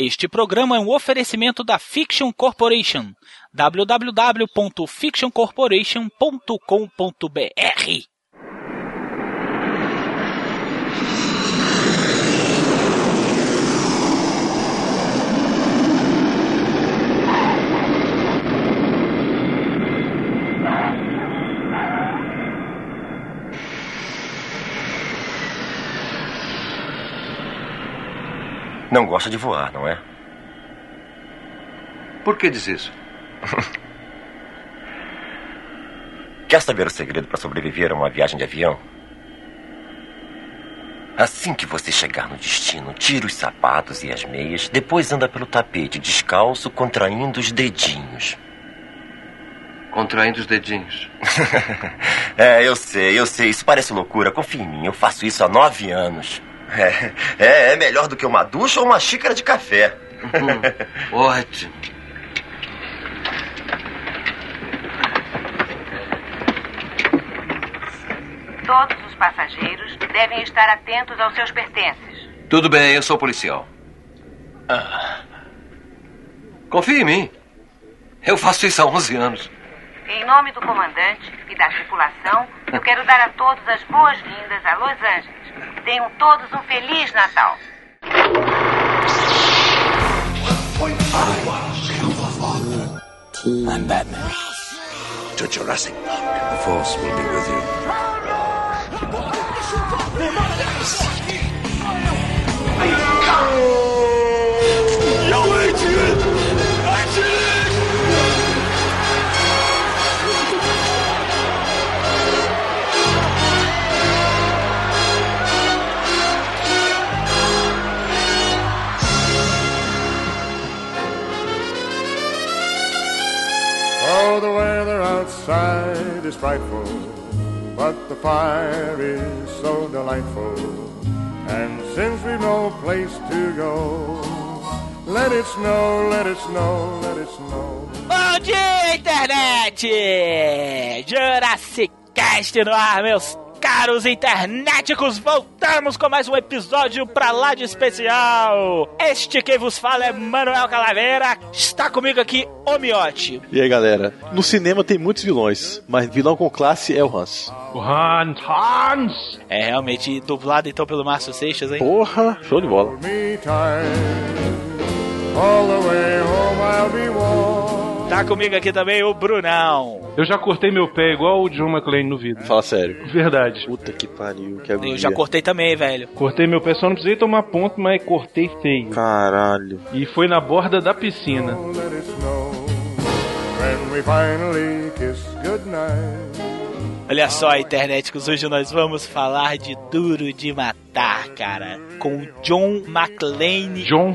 Este programa é um oferecimento da Fiction Corporation. www.fictioncorporation.com.br Não gosta de voar, não é? Por que diz isso? Quer saber o segredo para sobreviver a uma viagem de avião? Assim que você chegar no destino, tira os sapatos e as meias, depois anda pelo tapete descalço, contraindo os dedinhos. Contraindo os dedinhos. é, eu sei, eu sei, isso parece loucura. Confia em mim, eu faço isso há nove anos. É, é, é melhor do que uma ducha ou uma xícara de café. Hum, ótimo. Todos os passageiros devem estar atentos aos seus pertences. Tudo bem, eu sou policial. Ah. Confie em mim. Eu faço isso há 11 anos. Em nome do comandante e da tripulação, eu quero dar a todos as boas-vindas a Los Angeles. Tenham todos um Feliz Natal. I'm Batman. To Jurassic Park. The Force will be with you. The weather outside is frightful, but the fire is so delightful. And since we've no place to go, let it snow, let it snow, let it snow. Bom dia, internet! Jurassic Cast no ar, meus caros internéticos, voltamos com mais um episódio pra lá de especial. Este que vos fala é Manuel Calaveira, está comigo aqui o Miotti. E aí, galera? No cinema tem muitos vilões, mas vilão com classe é o Hans. O Hans, Hans! É realmente dublado então pelo Márcio Seixas, hein? Porra, show de bola. All the way home I'll be warm. Tá comigo aqui também o Brunão. Eu já cortei meu pé igual o John McClane no vidro. Fala sério. Verdade. Puta que pariu, que agonia. Eu já cortei também, velho. Cortei meu pé, só não precisei tomar ponto, mas cortei feio. Caralho. E foi na borda da piscina. Let it snow when we finally kiss goodnight. Olha só, internéticos, hoje nós vamos falar de Duro de Matar, cara. Com John McClane. John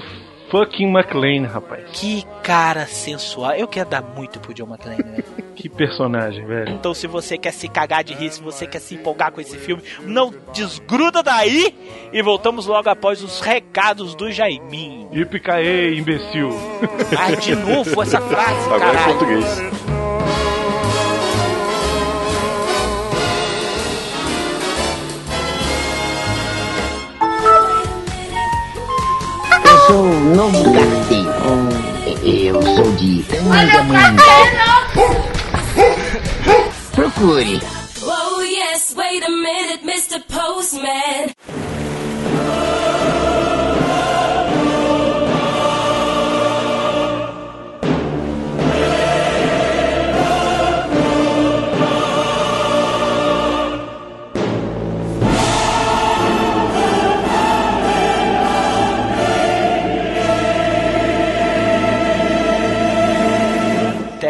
fucking McClane, rapaz. Que cara sensual. Eu quero dar muito pro John McClane, né? que personagem, velho. Então, se você quer se cagar de rir, se você quer se empolgar com esse filme, não desgruda daí e voltamos logo após os recados do Jaiminho. E picaê, imbecil. Ah, de novo essa frase, Agora caralho. é português. Eu sou novo carteiro. Eu sou de. Procure. Oh yes, wait a minute, Mr. Postman.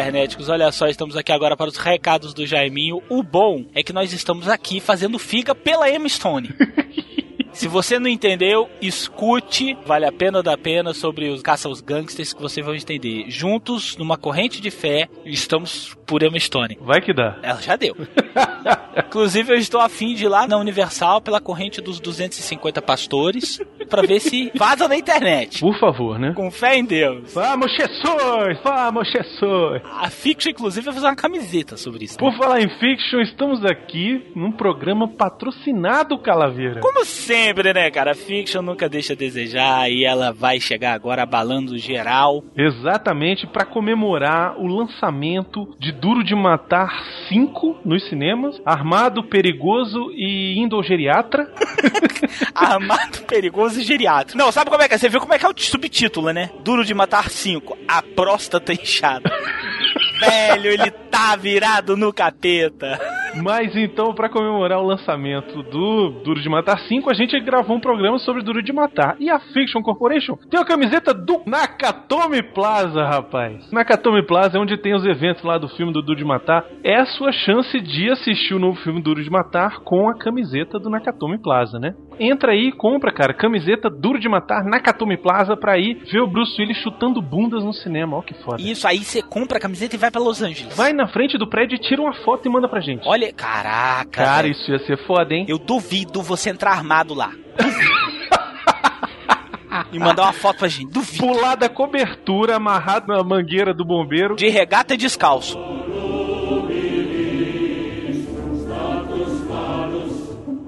Internéticos, olha só, estamos aqui agora para os recados do Jaiminho. O bom é que nós estamos aqui fazendo figa pela Emma Stone. Se você não entendeu, escute, vale a pena ou da pena sobre os caça aos gangsters que você vai entender. Juntos, numa corrente de fé, estamos por Emma Stone. Vai que dá. Ela já deu. Inclusive, eu estou afim de ir lá na Universal pela corrente dos 250 pastores pra ver se vaza na internet. Por favor, né? Com fé em Deus. Vamos, Jesus! Vamos, Jesus! A Fiction, inclusive, vai fazer uma camiseta sobre isso. né? Por falar em fiction, estamos aqui num programa patrocinado, Calaveira. Como sempre, né, cara? A Fiction nunca deixa a desejar e ela vai chegar agora abalando geral. Exatamente para comemorar o lançamento de Duro de Matar 5 nos cinemas, Armado, Perigoso e Indogeriatra. Armado, perigoso e geriátrico. Não, sabe como é que é? Você viu como é que é o subtítulo, né? Duro de matar 5. A próstata inchada. Velho, ele tá virado no capeta. Mas então, para comemorar o lançamento do Duro de Matar 5, a gente gravou um programa sobre Duro de Matar. E a Fiction Corporation tem a camiseta do Nakatomi Plaza, rapaz. Nakatomi Plaza é onde tem os eventos lá do filme do Duro de Matar. É a sua chance de assistir o novo filme Duro de Matar com a camiseta do Nakatomi Plaza, né? Entra aí e compra, cara, camiseta Duro de Matar Nakatomi Plaza pra ir ver o Bruce Willis chutando bundas no cinema. Ó que foda. Isso, aí você compra a camiseta e vai pra Los Angeles. Vai na frente do prédio e tira uma foto e manda pra gente. Olha, caraca. Cara, velho. isso ia ser foda, hein? Eu duvido você entrar armado lá. e mandar uma foto pra gente. Duvido. Pular da cobertura amarrado na mangueira do bombeiro. De regata e descalço.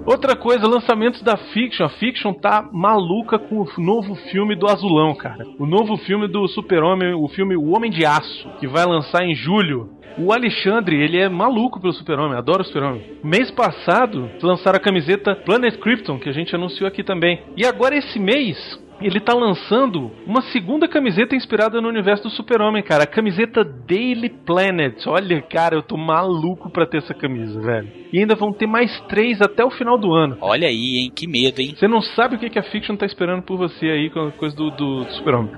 Outra coisa, lançamentos da Fiction. A Fiction tá maluca com o novo filme do Azulão, cara. O novo filme do Super-Homem, o filme O Homem de Aço, que vai lançar em julho. O Alexandre, ele é maluco pelo Super-Homem, adora o Super-Homem. Mês passado, lançaram a camiseta Planet Krypton, que a gente anunciou aqui também. E agora esse mês, ele tá lançando uma segunda camiseta inspirada no universo do Super-Homem, cara. A camiseta Daily Planet. Olha, cara, eu tô maluco pra ter essa camisa, velho. E ainda vão ter mais três até o final do ano. Olha aí, hein? Que medo, hein? Você não sabe o que que a Fiction tá esperando por você aí com a coisa do, do Super-Homem.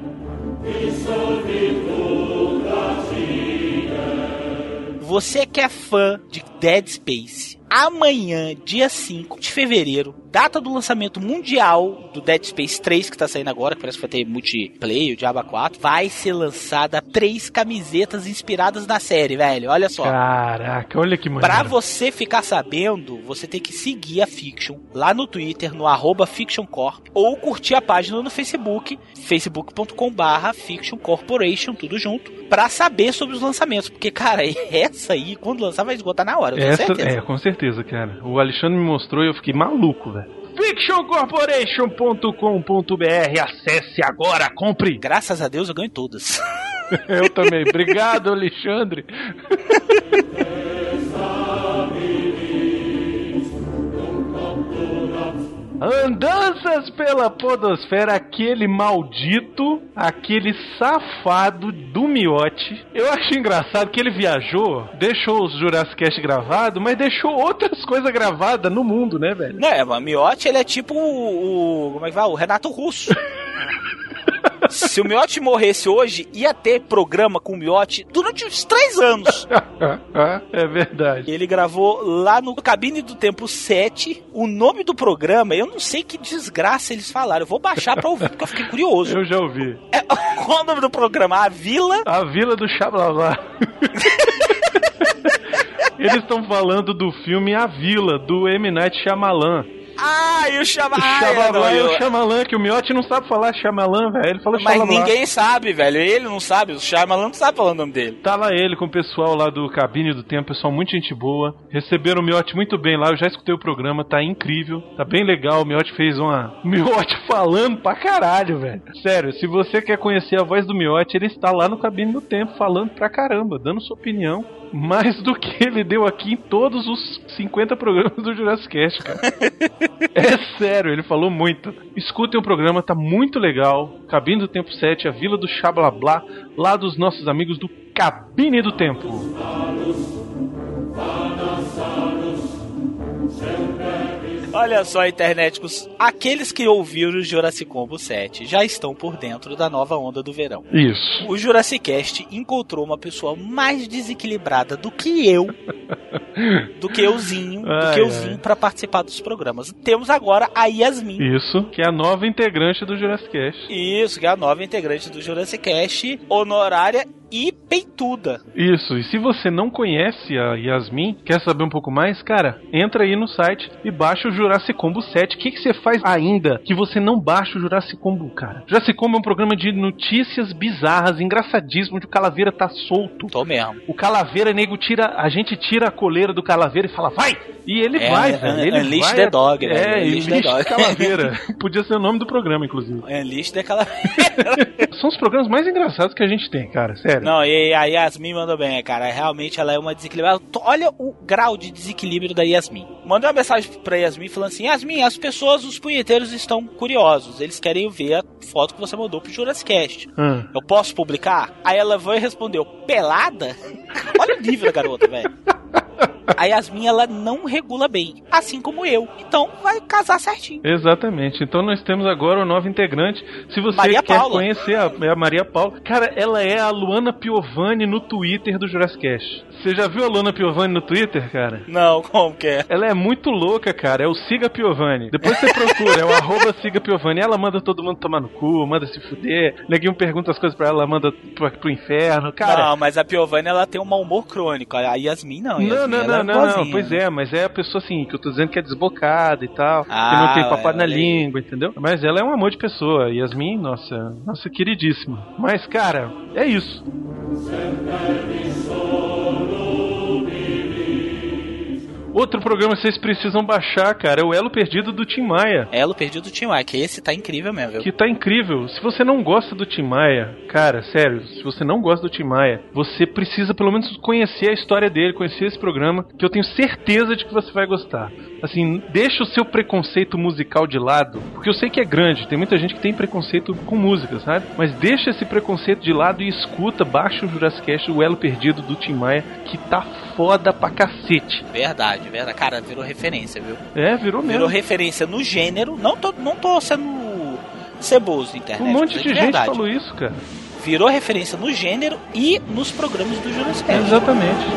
Você que é fã de Dead Space, amanhã, dia 5 de fevereiro, data do lançamento mundial do Dead Space 3, que tá saindo agora, que parece que vai ter multiplayer, o Diablo 4, vai ser lançada três camisetas inspiradas na série, velho. Olha só. Caraca, olha que maneiro. Pra você ficar sabendo, você tem que seguir a Fiction lá no Twitter, no arroba FictionCorp, ou curtir a página no Facebook, facebook.com barra Fiction Corporation, tudo junto, pra saber sobre os lançamentos. Porque, cara, essa aí, quando lançar, vai esgotar na hora, Essa, certeza. é, com certeza, cara. O Alexandre me mostrou e eu fiquei maluco, velho. fictioncorporation.com.br Acesse agora, compre! Graças a Deus eu ganho todas. Eu também. Obrigado, Alexandre. Andanças pela podosfera, aquele maldito, aquele safado do miote. Eu acho engraçado que ele viajou, deixou os Jurassic Cast gravado, mas deixou outras coisas gravadas no mundo, né, velho? Não, é, o Miotti, ele é tipo o, o- Como é que vai? O Renato Russo. Se o Miotti morresse hoje, ia ter programa com o Miotti durante uns três anos. é verdade. Ele gravou lá no Cabine do Tempo 7 o nome do programa. Eu não sei que desgraça eles falaram. Eu vou baixar pra ouvir, porque eu fiquei curioso. Eu já ouvi. É, qual o nome do programa? A Vila. A Vila do Xablabá. Eles estão falando do filme A Vila, do M. Night Shyamalan. Ah, e o Chama... O Ah, é, é Shyamalan, que o Miotti não sabe falar Shyamalan, velho. Ele fala Mas ninguém sabe, velho. Ele não sabe. O Shyamalan não sabe falar o nome dele. Tá lá ele com o pessoal lá do Cabine do Tempo, pessoal muito gente boa. Receberam o Miotti muito bem lá, eu já escutei o programa, tá incrível, tá bem legal. O Miotti fez uma. O Miotti falando pra caralho, velho. Sério, se você quer conhecer a voz do Miotti, ele está lá no Cabine do Tempo falando pra caramba, dando sua opinião. Mais do que ele deu aqui em todos os 50 programas do Jurassic Cast, cara. É sério, ele falou muito. Escutem o programa, tá muito legal. Cabine do Tempo 7, a Vila do Xablablá, lá dos nossos amigos do Cabine do Tempo. Olha só, interneticos. Aqueles que ouviram o Jurassic Combo 7 já estão por dentro da nova onda do verão. Isso. O Jurassic Cast encontrou uma pessoa mais desequilibrada do que eu, do que euzinho, do Ai, que euzinho pra participar dos programas. Temos agora a Yasmin. Isso, que é a nova integrante do Jurassic Cast. Isso, que é a nova integrante do Jurassic Cast, honorária e peituda. Isso, e se você não conhece a Yasmin, quer saber um pouco mais, cara, entra aí no site e baixa o Jurassic Combo 7. O que, que você faz ainda que você não baixa o Jurassic Combo, cara? Jurassic Combo é um programa de notícias bizarras, engraçadíssimo, onde o Calaveira tá solto. Tô mesmo. O Calaveira, nego, tira. A gente tira a coleira do Calaveira e fala, vai! E ele É, vai, é, velho. é Ele Unleash vai. the Dog, É, velho. Unleash the Unleash Dog. Calaveira. Podia ser o nome do programa, inclusive. É lixo daquela. São os programas mais engraçados que a gente tem, cara, sério. Não, e a Yasmin mandou bem, cara. Realmente ela é uma desequilibrada. Olha o grau de desequilíbrio da Yasmin. Mandei uma mensagem pra Yasmin falando assim: Yasmin, as pessoas, os punheteiros estão curiosos. Eles querem ver a foto que você mandou pro Jurassic Cast. Ah. Eu posso publicar? Aí ela foi e respondeu: pelada? Olha o nível da garota, velho. A Yasmin, ela não regula bem, assim como eu. Então vai casar certinho. Exatamente. Então nós temos agora o novo integrante. Se você Maria quer Paula. conhecer a, é a Maria Paula, cara, ela é a Luana Piovani no Twitter do Jurassic Cast. Você já viu a Luana Piovani no Twitter, cara? Não, como que é? Ela é muito louca, cara. É o Siga Piovani. Depois você procura, é o arroba Siga Piovani. Ela manda todo mundo tomar no cu, manda se fuder. Neguinho pergunta as coisas pra ela, ela manda pro, pro inferno. Cara, não, mas a Piovani, ela tem um mau humor crônico. A Yasmin não. A Yasmin, não, não, é não, não, boazinha. pois é, mas é a pessoa assim, que eu tô dizendo que é desbocada e tal, que Ah, não tem papai na língua, entendeu? Mas ela é um amor de pessoa, Yasmin, nossa, nossa queridíssima. Mas, cara, é isso. Outro programa que vocês precisam baixar, cara, é o Elo Perdido do Tim Maia. Elo perdido do Tim Maia, que esse tá incrível mesmo, viu? Que tá incrível. Se você não gosta do Tim Maia, cara, sério, se você não gosta do Tim Maia, você precisa pelo menos conhecer a história dele, conhecer esse programa, que eu tenho certeza de que você vai gostar. Assim, deixa o seu preconceito musical de lado, porque eu sei que é grande, tem muita gente que tem preconceito com música, sabe? Mas deixa esse preconceito de lado e escuta, baixa o Jurassic o Elo Perdido do Tim Maia, que tá foda pra cacete. Verdade, verdade. Cara, virou referência, viu? É, virou mesmo. Virou referência no gênero. Não tô, não tô sendo ceboso na internet. Um monte mas de é gente falou isso, cara. Virou referência no gênero e nos programas do Jurassic. Exatamente.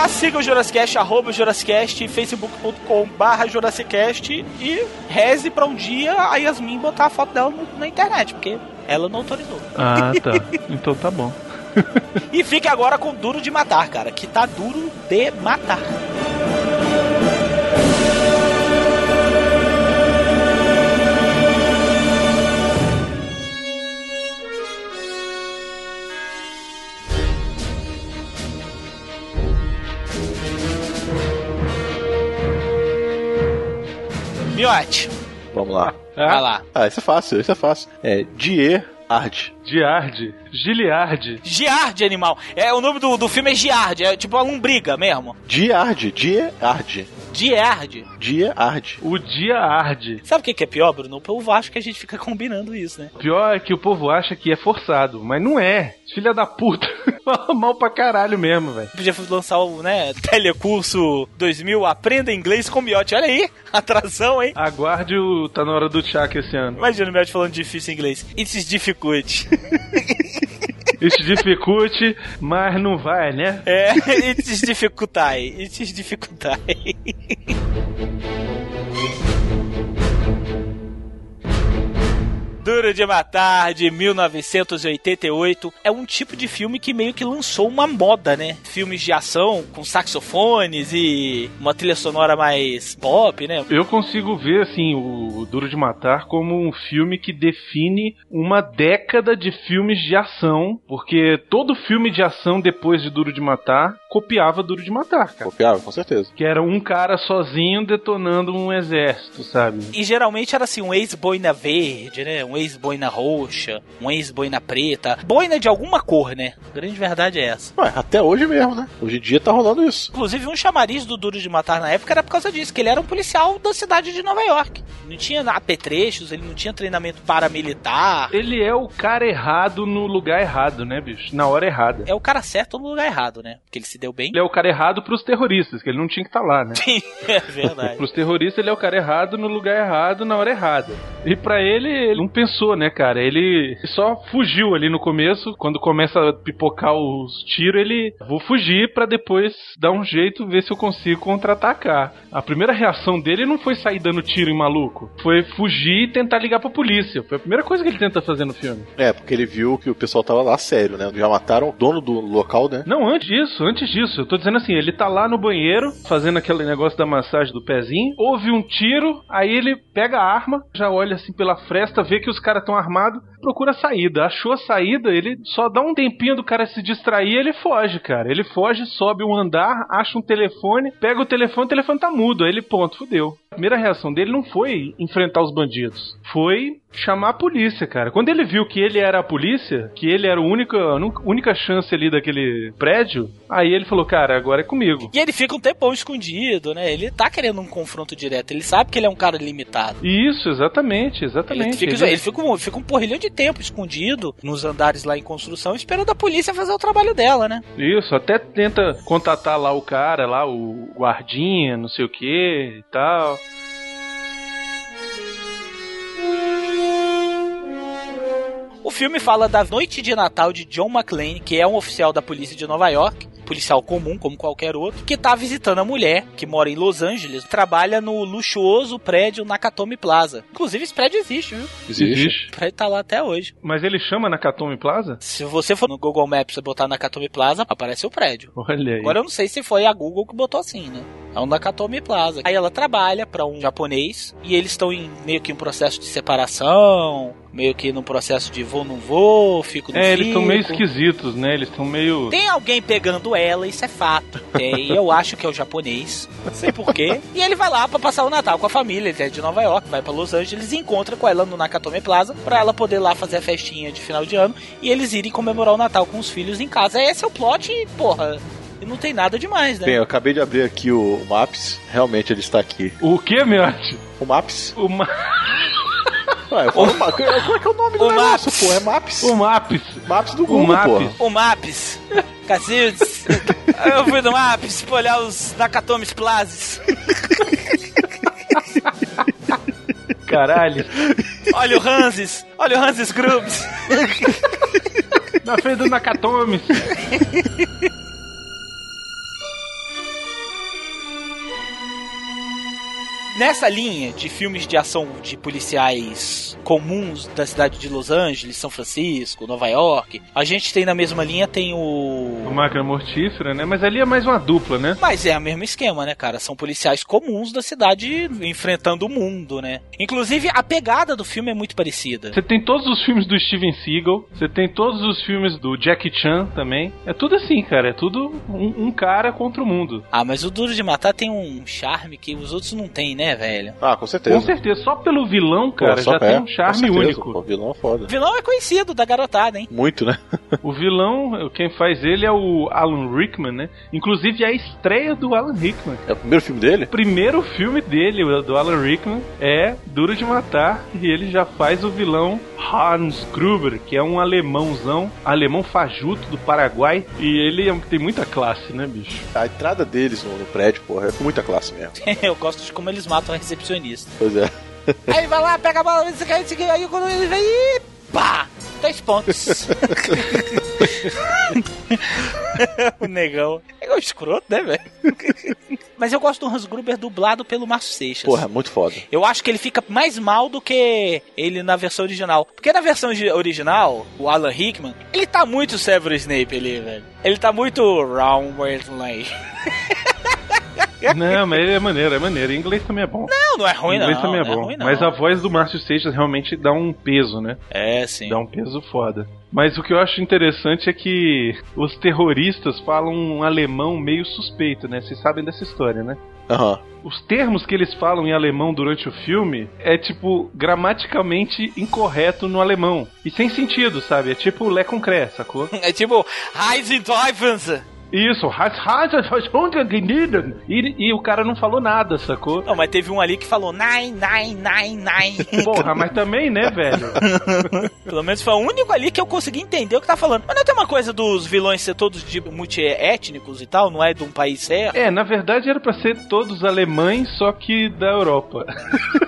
Ah, siga o Jurassicast, arroba o Jurassicast, facebook.com barra Jurassicast e reze pra um dia a Yasmin botar a foto dela no- na internet, porque ela não autorizou. Ah, tá. então tá bom. E fique agora com Duro de Matar, cara, que tá duro de matar. Miote, Vamos lá. vai lá. Ah, isso é fácil, isso é fácil. É Die Hard. Giard. Giliard. Giard, animal. É, o nome do, do filme é Giard, é tipo uma lombriga mesmo. Die Hard, Hard. Giard. Die Hard. O dia arde. Sabe o que que é pior, Bruno? O povo acha que a gente fica combinando isso, né? Pior é que o povo acha que é forçado, mas não é. Filha da puta. Mal pra caralho mesmo, velho. Podia lançar o, né, telecurso 2000, aprenda inglês com miote. Olha aí, atração, hein? Aguarde o. Tá na hora do Chaka esse ano. Imagina o miote falando difícil em inglês. It's difficult. Isso dificulte, mas não vai, né? é, it's difficultai. It's difficultai. Duro de Matar, de 1988, é um tipo de filme que meio que lançou uma moda, né? Filmes de ação com saxofones e uma trilha sonora mais pop, né? Eu consigo ver, assim, o Duro de Matar como um filme que define uma década de filmes de ação, porque todo filme de ação depois de Duro de Matar copiava Duro de Matar, cara. Copiável, com certeza. Que era um cara sozinho detonando um exército, sabe? E geralmente era assim, um ex-boina verde, né? Um ex-boina roxa, um ex-boina preta. Boina de alguma cor, né? A grande verdade é essa. Ué, até hoje mesmo, né? Hoje em dia tá rolando isso. Inclusive, um chamariz do Duro de Matar na época era por causa disso, que ele era um policial da cidade de Nova York. Não tinha apetrechos, ele não tinha treinamento paramilitar. Ele é o cara errado no lugar errado, né, bicho? Na hora errada. É o cara certo no lugar errado, né? Porque ele se deu bem. Ele é o cara errado pros terroristas, que ele não tinha que estar lá, né? é verdade. Pros terroristas, ele é o cara errado no lugar errado, na hora errada. E pra ele, ele não pensou, né, cara? Ele só fugiu ali no começo. Quando começa a pipocar os tiros, ele vou fugir pra depois dar um jeito, ver se eu consigo contra-atacar. A primeira reação dele não foi sair dando tiro em maluco. foi fugir e tentar ligar pra polícia. Foi a primeira coisa que ele tenta fazer no filme. É, porque ele viu que o pessoal tava lá sério, né? Já mataram o dono do local, né? Não, antes disso, antes disso. Eu tô dizendo assim, ele tá lá no banheiro, fazendo aquele negócio da massagem do pezinho, ouve um tiro, aí ele pega a arma, já olha assim pela fresta, vê que os caras estão armados, procura a saída. Achou a saída, ele só dá um tempinho do cara se distrair ele foge, cara. Ele foge, sobe um andar, acha um telefone, pega o telefone, o telefone tá mudo. Aí ele, ponto, fudeu. A primeira reação dele não foi enfrentar os bandidos, foi chamar a polícia, cara. Quando ele viu que ele era a polícia, que ele era a única, a única chance ali daquele prédio, aí ele falou, cara, agora é comigo. E ele fica um tempão escondido, né? Ele tá querendo um confronto direto. Ele sabe que ele é um cara limitado. Isso, exatamente, exatamente. Ele fica, ele fica, um, fica um porrilhão de tempo escondido nos andares lá em construção, esperando a polícia fazer o trabalho dela, né? Isso, até tenta contatar lá o cara, lá o guardinha, não sei o que e tal. O filme fala da noite de Natal de John McClane, que é um oficial da polícia de Nova York, policial comum, como qualquer outro, que tá visitando a mulher, que mora em Los Angeles, trabalha no luxuoso prédio Nakatomi Plaza. Inclusive, esse prédio existe, viu? Existe. O prédio tá lá até hoje. Mas ele chama Nakatomi Plaza? Se você for no Google Maps e botar Nakatomi Plaza, aparece o prédio. Olha aí. Agora eu não sei se foi a Google que botou assim, né? É um Nakatomi Plaza. Aí ela trabalha para um japonês e eles estão em meio que um processo de separação, meio que num processo de vou não vou, fico no É, eles estão fico. meio esquisitos, né? Eles estão meio. Tem alguém pegando ela, isso é fato. Tem, eu acho que é o japonês. Não sei porquê. E ele vai lá pra passar o Natal com a família. Ele é de Nova York, vai pra Los Angeles e encontra com ela no Nakatomi Plaza pra ela poder lá fazer a festinha de final de ano e eles irem comemorar o Natal com os filhos em casa. Esse é o plot, e, porra. Não tem nada demais, né? Bem, eu acabei de abrir aqui o Maps, realmente ele está aqui. O que, Miotti? O Maps? O ma... Ah, eu falo, Ma- Como é que é o nome do O negócio, Maps. pô? É Maps. O Maps. Maps do O Google, Maps. porra. O Maps. Cacildes. eu fui no Maps pra olhar os Nakatomis Plazas. Caralho. Olha o Hanses. Olha o Hanses Grubs. Na frente do Nakatomi. Nessa linha de filmes de ação de policiais comuns da cidade de Los Angeles, São Francisco, Nova York, a gente tem na mesma linha tem O o máquina mortífera, né? Mas ali é mais uma dupla, né? mas é o mesmo esquema, né, cara? São policiais comuns da cidade enfrentando o mundo, né? Inclusive, a pegada do filme é muito parecida. Você tem todos os filmes do Steven Seagal, você tem todos os filmes do Jackie Chan também. É tudo assim, cara. É tudo um, um cara contra o mundo. Ah, mas o Duro de Matar tem um charme que os outros não têm, né, velho? Ah, com certeza. Com certeza. Só pelo vilão, Pô, cara, só já é, tem um charme certeza, único. Pô, vilão é foda. O vilão é conhecido da garotada, hein? Muito, né? O vilão, quem faz ele é o Alan Rickman, né? Inclusive é a estreia do Alan Rickman. É o primeiro filme dele? O primeiro filme dele, do Alan Rickman, é Duro de Matar e ele já faz o vilão Hans Gruber, que é um alemãozão, alemão fajuto do Paraguai, e ele é- tem muita classe, né, bicho? A entrada deles no, no prédio, porra, é com muita classe mesmo. Eu gosto de como eles matam a recepcionista. Pois é. Aí vai lá, pega a bola, isso aqui, isso aqui, aí quando ele vem, ih, pá! Dois pontos. o negão. É um escroto, né, velho? Mas eu gosto do Hans Gruber dublado pelo Márcio Seixas. Porra, é muito foda. Eu acho que ele fica mais mal do que ele na versão original. Porque na versão gi- original, o Alan Rickman, ele tá muito Severus Snape ali, velho. Ele tá muito Round Lane. Não, mas ele é maneiro, é maneiro. Em inglês também é bom. Não, não é ruim em inglês não. também é não bom. ruim, não. mas a voz do Márcio Seixas realmente dá um peso, né? É, sim. Dá um peso foda. Mas o que eu acho interessante é que os terroristas falam um alemão meio suspeito, né? Vocês sabem dessa história, né? Aham. Os termos que eles falam em alemão durante o filme é tipo gramaticalmente incorreto no alemão. E sem sentido, sabe? É tipo Lé com Cré, sacou? É tipo Heisen Teufels. Isso, "Has- has- has- has- e, e o cara não falou nada, sacou? Não, mas teve um ali que falou nine, nine, nine, nine. Porra, mas também, né, velho? Pelo menos foi o único ali que eu consegui entender o que tá falando. Mas não tem uma coisa dos vilões ser todos de multiétnicos e tal? Não é de um país certo? É, na verdade era pra ser todos alemães, só que da Europa.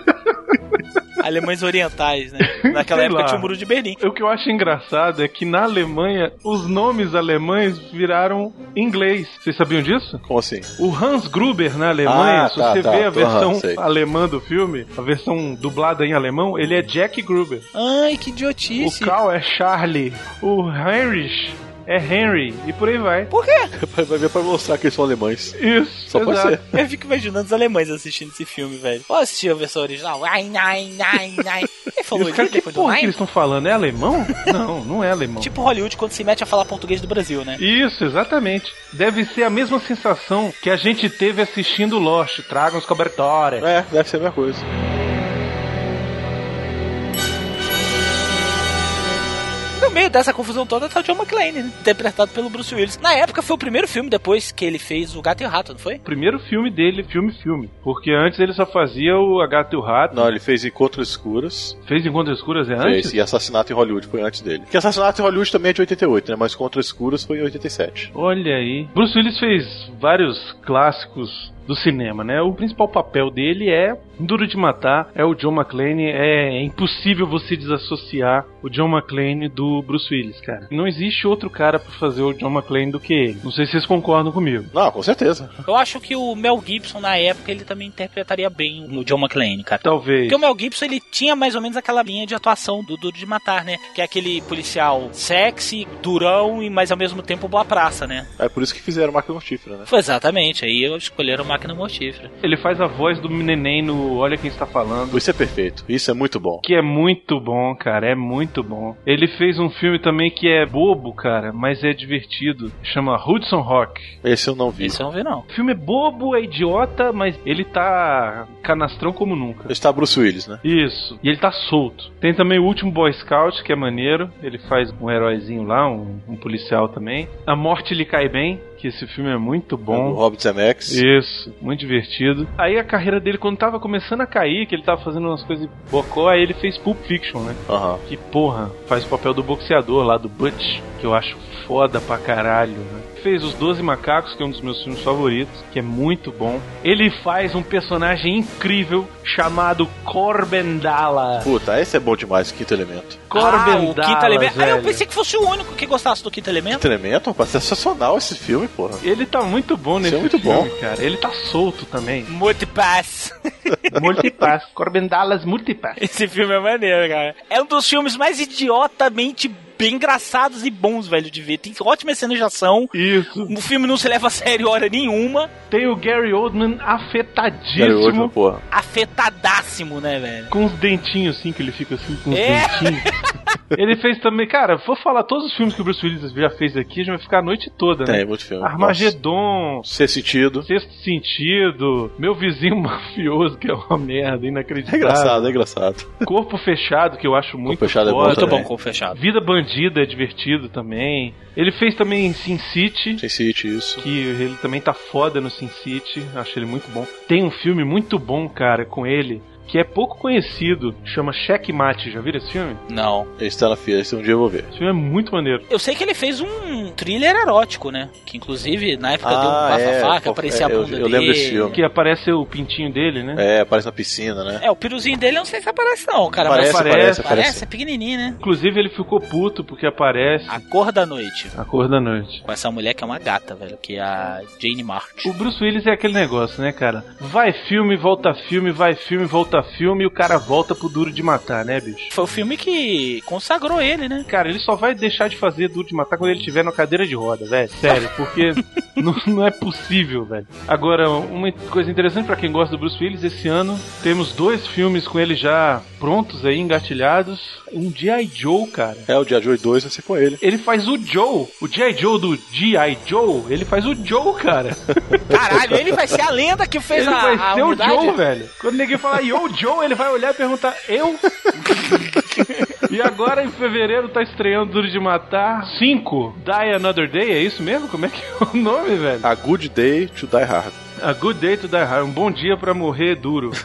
Alemães orientais, né? Naquela Sei época lá. tinha o muro de Berlim. O que eu acho engraçado é que na Alemanha os nomes alemães viraram inglês. Vocês sabiam disso? Como assim? O Hans Gruber na Alemanha, Ah, se tá, você tá, vê a tô- versão alemã do filme, a versão dublada em alemão, ele é Jack Gruber. Ai, que O idiotice. Carl é Charlie. O Heinrich é Henry. E por aí vai. Por quê? Vai vai ver pra mostrar que eles são alemães. Isso. Só pode exato. ser. Eu fico imaginando os alemães assistindo esse filme, velho. Ou assistir a versão original. Ai, ai, ai, ai. Ele falou isso que depois do porra que eles estão falando? É alemão? Não, não é alemão. Tipo Hollywood quando se mete a falar português do Brasil, né? Isso, exatamente. Deve ser a mesma sensação que a gente teve assistindo Lost. Tragam os cobertores. É, deve ser a mesma coisa. No meio dessa confusão toda tá o John McClane, né? Interpretado pelo Bruce Willis. Na época foi o primeiro filme depois que ele fez O Gato e o Rato, não foi? Primeiro filme dele, filme-filme. Porque antes ele só fazia o A Gata e o Rato. Não, ele fez Encontros Escuros. Fez Encontros Escuras é Fez, antes? e Assassinato em Hollywood foi antes dele. Que Assassinato em Hollywood também é de 88, né? Mas Encontros Escuros foi em 87. Olha aí. Bruce Willis fez vários clássicos do cinema, né? O principal papel dele é Duro de Matar, é o John McClane. É impossível você desassociar o John McClane do Bruce Willis, cara. Não existe outro cara pra fazer o John McClane do que ele. Não sei se vocês concordam comigo. Não, com certeza. Eu acho que o Mel Gibson, na época, ele também interpretaria bem o John McClane, cara. Talvez. Porque o Mel Gibson, ele tinha mais ou menos aquela linha de atuação do Duro de Matar, né? Que é aquele policial sexy, durão e mas ao mesmo tempo boa praça, né? É por isso que fizeram Máquina Mortífera, né? Foi exatamente, aí escolheram Máquina Mortífera. Ele faz a voz do neném no Olha Quem Está Falando. Isso é perfeito. Isso é muito bom. Que é muito bom, cara. É muito bom. Ele fez um filme também que é bobo, cara, mas é divertido. Chama Hudson Rock. Esse eu não vi. Esse eu não vi, não. O filme é bobo, é idiota, mas ele tá canastrão como nunca. Está Bruce Willis, né? Isso. E ele tá solto. Tem também o último Boy Scout, que é maneiro. Ele faz um heróizinho lá, um, um policial também. A Morte lhe cai bem, que esse filme é muito O bom. Hobbit Zemeckis. Isso, muito divertido. Aí a carreira dele, quando tava começando a cair, que ele tava fazendo umas coisas bocó, aí ele fez Pulp Fiction, né? Aham. Que porra, faz o papel do boxeador lá, do Butch, que eu acho foda pra caralho, né? Fez Os Doze Macacos, que é um dos meus filmes favoritos, que é muito bom. Ele faz um personagem incrível chamado Corbendala. Puta, esse é bom demais, Quinto Elemento. Corbendala, ah, o Quinto Elemento. Ah, eu pensei que fosse o único que gostasse do Quinto Elemento. Quinto Elemento, rapaz, sensacional esse filme, porra. Ele tá muito bom nesse é muito filme, bom. cara. Ele tá solto também. Multipass. Multipass. Corbendalas Multipass. Esse filme é maneiro, cara. É um dos filmes mais idiotamente bem engraçados e bons, velho, de ver. Tem ótima cena de ação. Isso. O filme não se leva a sério hora nenhuma. Tem o Gary Oldman Gary Oldman, afetadíssimo. porra. Afetadaço, né, velho? Com os dentinhos assim, que ele fica assim com os É. dentinhos. Ele fez também, cara, vou falar todos os filmes que o Bruce Willis já fez aqui, a gente vai ficar a noite toda, né? Tem muito filme. Armagedon, Nossa. Ser sentido. Sexto Sentido, Meu Vizinho Mafioso, que é uma merda, É inacreditável. engraçado, é engraçado. Corpo Fechado, que eu acho muito Fechado é bom foda. Muito também. bom com o fechado. Vida Bandida é divertido também. Ele fez também Sin City, Sem City, isso. que ele também tá foda no Sin City, acho ele muito bom. Tem um filme muito bom, cara, com ele, que é pouco conhecido, chama Checkmate. Já viram esse filme? Não. Esse tá na fila, esse um dia eu vou ver. Esse filme é muito maneiro. Eu sei que ele fez um thriller erótico, né? Que inclusive na época deu um Ah, é, bafafá, que pô, aparecia é, a eu- bunda eu dele. lembro desse filme. Que aparece o pintinho dele, né? É, aparece na piscina, né? É, o piruzinho dele eu não sei se aparece não, cara. Aparece, mas aparece, aparece. é pequenininho, né? Inclusive ele ficou puto porque aparece A Cor da Noite. a cor da noite. Com essa mulher que é uma gata, velho, que é a Jane March. O Bruce Willis é aquele negócio, né, cara? Vai filme, volta filme, vai filme, volta filme e o cara volta pro Duro de Matar, né, bicho? Foi o filme que consagrou ele, né? Cara, ele só vai deixar de fazer Duro de Matar quando ele estiver na cadeira de roda, velho. Sério, porque não, não é possível, velho. Agora, uma coisa interessante pra quem gosta do Bruce Willis, esse ano temos dois filmes com ele já prontos aí, engatilhados. Um G.I. Joe, cara. É, o Dia Joe 2 vai ser com ele. Ele faz o Joe, o G.I. Joe do G.I. Joe, ele faz o Joe, cara. Caralho, ele vai ser a lenda que fez Ele a, vai a ser o unidade. Joe, velho. Quando ninguém falar Yo Joe, ele vai olhar e perguntar, eu? e agora em fevereiro tá estreando Duro de Matar 5, Die Another Day, é isso mesmo? Como é que é o nome, velho? A Good Day to Die Hard. A Good Day to Die Hard, um bom dia pra morrer duro.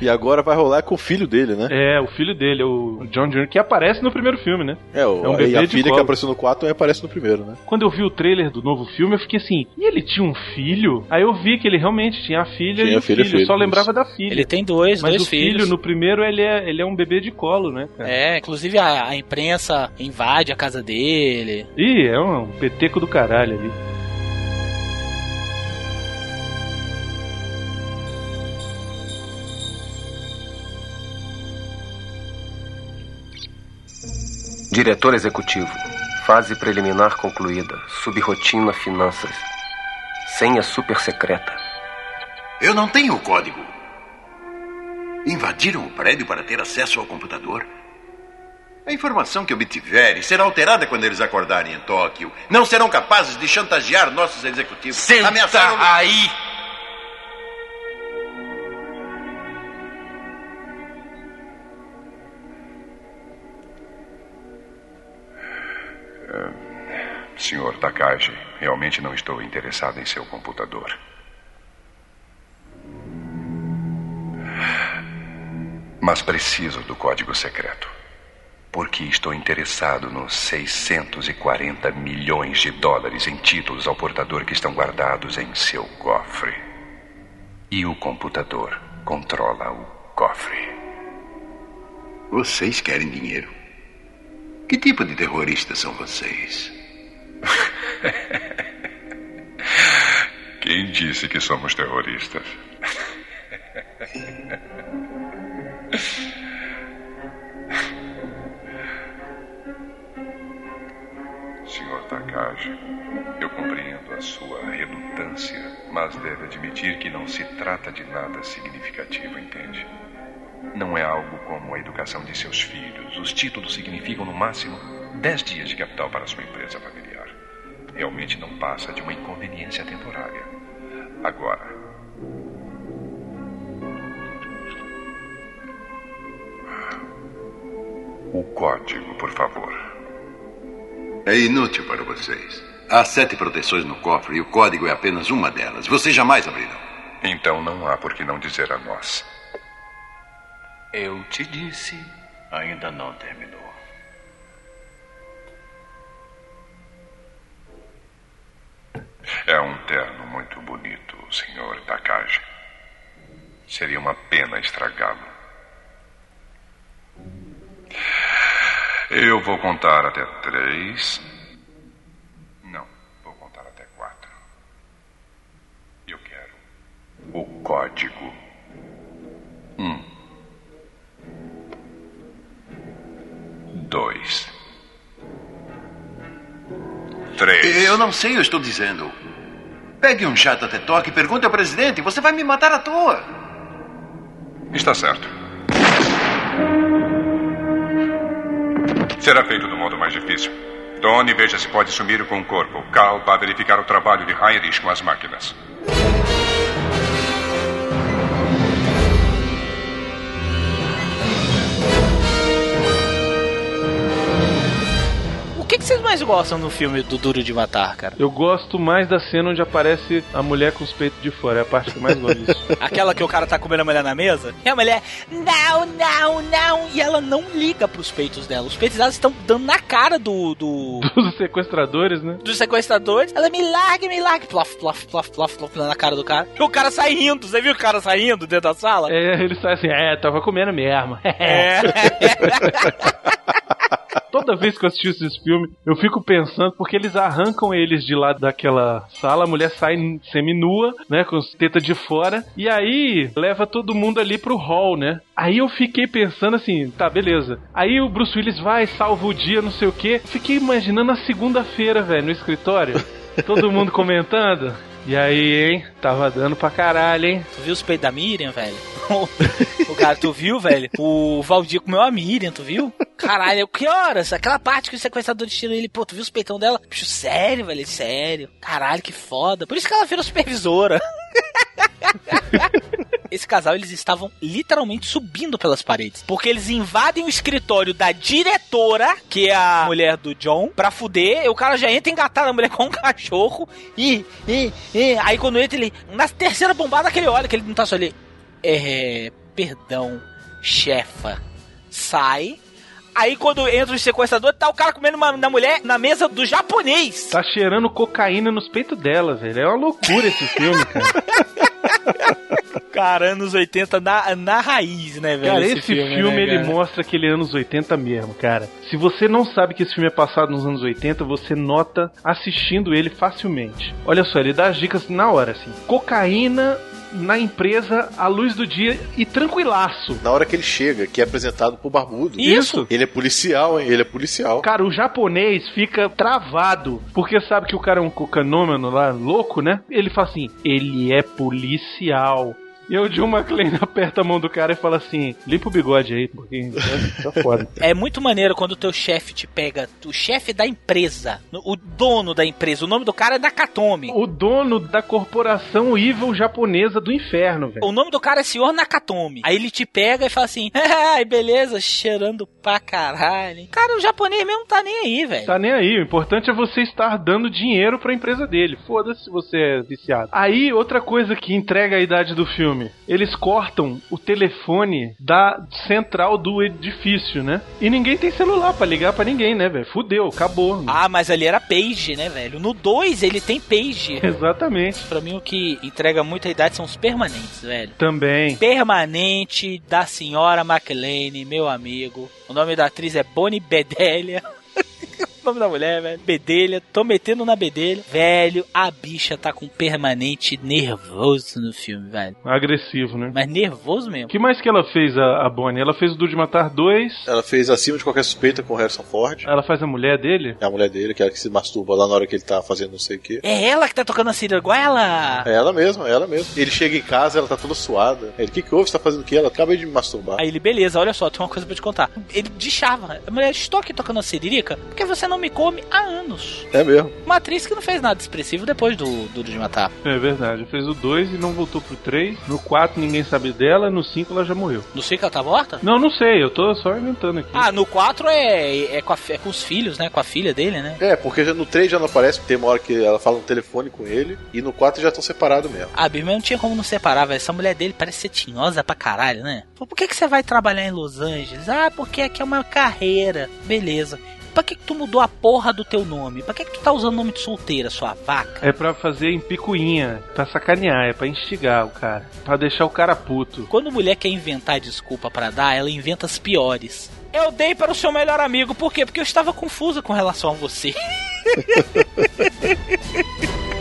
E agora vai rolar com o filho dele, né? É, o filho dele, o John Jr., que aparece no primeiro filme, né? É, o, É um e bebê a de filha colo. que apareceu no 4 também aparece no primeiro, né? Quando eu vi o trailer do novo filme, eu fiquei assim, e ele tinha um filho? Aí eu vi que ele realmente tinha a filha Tinha e o filho, filho, filho, só isso. lembrava da filha. Ele tem dois, Mas dois o filho, no primeiro, ele é, ele é um bebê de colo, né, cara? É, inclusive a, a imprensa invade a casa dele. Ih, é um peteco do caralho ali. Diretor executivo. Fase preliminar concluída. Subrotina finanças. Senha super secreta. Eu não tenho o código. Invadiram o prédio para ter acesso ao computador? A informação que obtiverem será alterada quando eles acordarem em Tóquio. Não serão capazes de chantagear nossos executivos. Senta Ameaçaram- aí! Senhor Takagi, realmente não estou interessado em seu computador. Mas preciso do código secreto. Porque estou interessado nos 640 milhões de dólares em títulos ao portador que estão guardados em seu cofre. E o computador controla o cofre. Vocês querem dinheiro? Que tipo de terroristas são vocês? Quem disse que somos terroristas? Senhor Takagi, eu compreendo a sua relutância, mas deve admitir que não se trata de nada significativo, entende? Não é algo como a educação de seus filhos. Os títulos significam, no máximo, 10 dias de capital para sua empresa familiar. Realmente não passa de uma inconveniência temporária. Agora, o código, por favor. É inútil para vocês. Há sete proteções no cofre e o código é apenas uma delas. Vocês jamais abrirão. Então não há por que não dizer a nós. Eu te disse, ainda não terminou. É um terno muito bonito, senhor Takagi. Seria uma pena estragá-lo. Eu vou contar até três. Não, vou contar até quatro. Eu quero o código. Um. Dois. Três. Eu não sei, eu estou dizendo. Pegue um jato até toque e pergunte ao presidente. Você vai me matar à toa. Está certo. Será feito do modo mais difícil. Tony, veja se pode sumir com o corpo. Cal vai verificar o trabalho de Heinrich com as máquinas. Que, que vocês mais gostam no filme do Duro de Matar, cara? Eu gosto mais da cena onde aparece a mulher com os peitos de fora. É a parte que eu mais gosto disso. Aquela que o cara tá comendo a mulher na mesa? E a mulher, não, não, não. E ela não liga pros peitos dela. Os peitos dela estão dando na cara do. do... Dos sequestradores, né? Dos sequestradores. Ela me larga, me larga. Plof, plof, plof, plof, plof na cara do cara. E o cara sai rindo. Você viu o cara saindo dentro da sala? É, ele sai assim, é, tava comendo mesmo. É. Toda vez que eu assisto esse filme, eu fico pensando, porque eles arrancam eles de lá daquela sala, a mulher sai seminua, né, com os tetas de fora, e aí leva todo mundo ali pro hall, né? Aí eu fiquei pensando assim, tá, beleza. Aí o Bruce Willis vai, salva o dia, não sei o quê. Fiquei imaginando a segunda-feira, velho, no escritório. Todo mundo comentando. E aí, hein? Tava dando pra caralho, hein? Tu viu os peitos da Miriam, velho? o cara, tu viu, velho? O Valdir comeu a Miriam, tu viu? Caralho, que horas? Aquela parte que o sequestrador tira ele, pô, tu viu os peitão dela? Bicho, sério, velho, sério. Caralho, que foda. Por isso que ela virou supervisora. Esse casal, eles estavam literalmente subindo pelas paredes. Porque eles invadem o escritório da diretora, que é a mulher do John, pra fuder. O cara já entra engatado a mulher com um cachorro. E, e, e. Aí quando entra ele. Na terceira bombada que ele olha, que ele não tá só ali. É. perdão, chefa. Sai. Aí quando entra o sequestrador, tá o cara comendo uma, na mulher na mesa do japonês. Tá cheirando cocaína nos peitos dela, velho. É uma loucura esse filme, cara. Cara, anos 80 na, na raiz, né, velho? Cara, esse, filme, né, ele cara? mostra aquele anos 80 mesmo, cara. Se você não sabe que esse filme é passado nos anos 80, você nota assistindo ele facilmente. Olha só, ele dá as dicas na hora, assim. Cocaína na empresa à luz do dia e tranquilaço. Na hora que ele chega, que é apresentado pro Barbudo. Isso. Ele é policial, hein? Ele é policial. Cara, o japonês fica travado, porque sabe que o cara é um cocanômeno lá, louco, né? Ele fala assim, ele é policial. E o John McClane aperta a mão do cara e fala assim, limpa o bigode aí, porque tá foda. É muito maneiro quando o teu chefe te pega, o chefe da empresa, o dono da empresa, o nome do cara é Nakatomi. O dono da corporação evil japonesa do inferno, velho. O nome do cara é Senhor Nakatomi. Aí ele te pega e fala assim: ai, beleza, cheirando pra caralho. Cara, o japonês mesmo tá nem aí, velho. Tá nem aí. O importante é você estar dando dinheiro pra empresa dele. Foda-se se você é viciado. Aí, outra coisa que entrega a idade do filme. Eles cortam o telefone da central do edifício, né? E ninguém tem celular pra ligar pra ninguém, né, velho? Fudeu, acabou. Ah, mas ali era page, né, velho? No 2 ele tem page. Exatamente. Pra mim, o que entrega muita idade são os permanentes, velho. Também. Permanente da senhora McLean, meu amigo. O nome da atriz é Bonnie Bedelia. Nome da mulher, velho. Bedelha. Tô metendo na bedelha. Velho, a bicha tá com permanente nervoso no filme, velho. Agressivo, né? Mas nervoso mesmo. O que mais que ela fez, a, a Bonnie? Ela fez o Duro de Matar 2. Ela fez acima de qualquer suspeita com o Harrison Ford. Ela faz a mulher dele? É a mulher dele, que é a que se masturba lá na hora que ele tá fazendo não sei o quê. É ela que tá tocando a siriguela? É ela mesma, é ela mesma. Ele chega em casa, ela tá toda suada. Ele, o que que houve? Você tá fazendo o quê? Ela acabei de me masturbar. Aí ele, beleza, olha só, tem uma coisa pra te contar. Ele deixava. A mulher, estou aqui tocando a siririca porque você não me come há anos. É mesmo. Uma atriz que não fez nada expressivo depois do Duro de Matar. É verdade. Fez o 2 e não voltou pro 3. No 4 ninguém sabe dela. No 5 ela já morreu. No 5 ela tá morta? Não, não sei. Eu tô só inventando aqui. Ah, no 4 é, é, com a- é com os filhos, né? Com a filha dele, né? É, porque já no 3 já não aparece, porque tem uma hora que ela fala no telefone com ele, e no 4 já estão separados mesmo. Ah, Bill, mas não tinha como não separar, velho. Essa mulher dele parece ser tinhosa pra caralho, né? Por que, que você vai trabalhar em Los Angeles? Ah, porque aqui é uma carreira. Beleza. Pra que, que tu mudou a porra do teu nome? Pra que, que tu tá usando o nome de solteira, sua vaca? É pra fazer em picuinha, pra sacanear, é pra instigar o cara, pra deixar o cara puto. Quando mulher quer inventar desculpa pra dar, ela inventa as piores. Eu dei para o seu melhor amigo, por quê? Porque eu estava confusa com relação a você.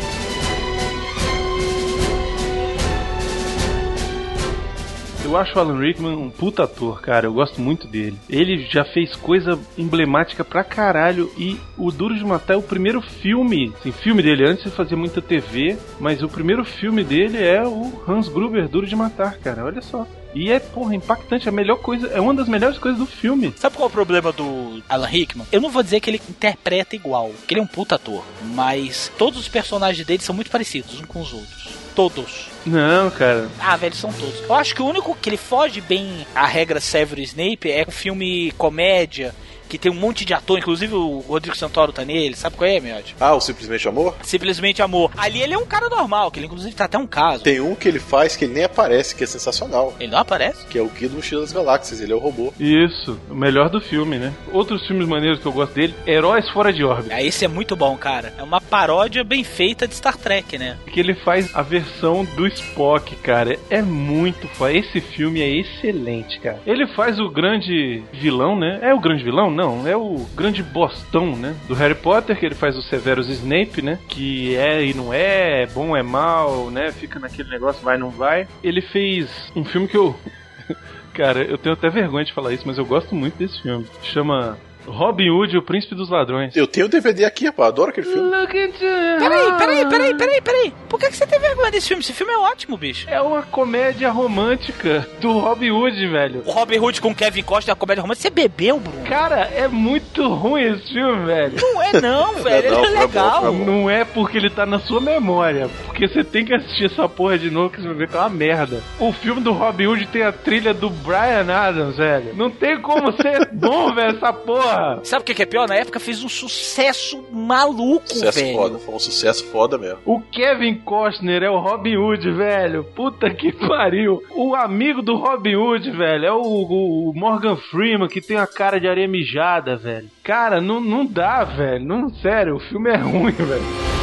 Eu acho o Alan Rickman um puta ator, cara. Eu gosto muito dele. Ele já fez coisa emblemática pra caralho. E o Duro de Matar é o primeiro filme. Assim, filme dele. Antes ele fazia muita TV. Mas o primeiro filme dele é o Hans Gruber, Duro de Matar, cara. Olha só. E é, porra, impactante. A melhor coisa. É uma das melhores coisas do filme. Sabe qual é o problema do Alan Rickman? Eu não vou dizer que ele interpreta igual, que ele é um puta ator. Mas todos os personagens dele são muito parecidos uns com os outros. Todos. Não, cara. Ah, velho, são todos. Eu acho que o único que ele foge bem a regra Severus Snape é um filme comédia que tem um monte de ator, inclusive o Rodrigo Santoro tá nele, sabe qual é, Miotti? Ah, o Simplesmente Amor? Simplesmente Amor. Ali ele é um cara normal, que ele inclusive tá até um caso. Tem um que ele faz que ele nem aparece, que é sensacional. Ele não aparece? Que é o Guia do Mochila das Galáxias, ele é o robô. Isso, o melhor do filme, né? Outros filmes maneiros que eu gosto dele, Heróis Fora de Órbita. Ah, esse é muito bom, cara. É uma paródia bem feita de Star Trek, né? Que ele faz a versão do Spock, cara. É muito foda. Esse filme é excelente, cara. Ele faz o grande vilão, né? É o grande vilão? Não, é o grande bostão, né? Do Harry Potter, que ele faz o Severus Snape, né? Que é e não é, é bom é mal, né? Fica naquele negócio, vai não vai. Ele fez um filme que eu. Cara, eu tenho até vergonha de falar isso, mas eu gosto muito desse filme. Chama Robin Hood, o Príncipe dos Ladrões. Eu tenho o DVD aqui, rapaz, adoro aquele filme. Peraí, peraí, peraí, peraí, peraí. Por que, que você tem vergonha desse filme? Esse filme é ótimo, bicho. É uma comédia romântica do Robin Hood, velho. O Robin Hood com Kevin Costa é uma comédia romântica. Você bebeu, Bruno? Cara, é muito ruim esse filme, velho. Não é não, velho. Ele é legal. Não é porque ele tá na sua memória. Porque você tem que assistir essa porra de novo que você vai ver que é uma merda. O filme do Robin Hood tem a trilha do Brian Adams, velho. Não tem como ser bom, velho, essa porra. Sabe o que que é pior? Na época fez um sucesso maluco, Sucesso velho. foda, foi um sucesso foda mesmo. O Kevin Costner é o Robin Hood, velho. Puta que pariu. O amigo do Robin Hood, velho, é o, o- o Morgan Freeman, que tem a cara de areia mijada, velho. Cara, não, não dá, velho. Não, sério, o filme é ruim, velho.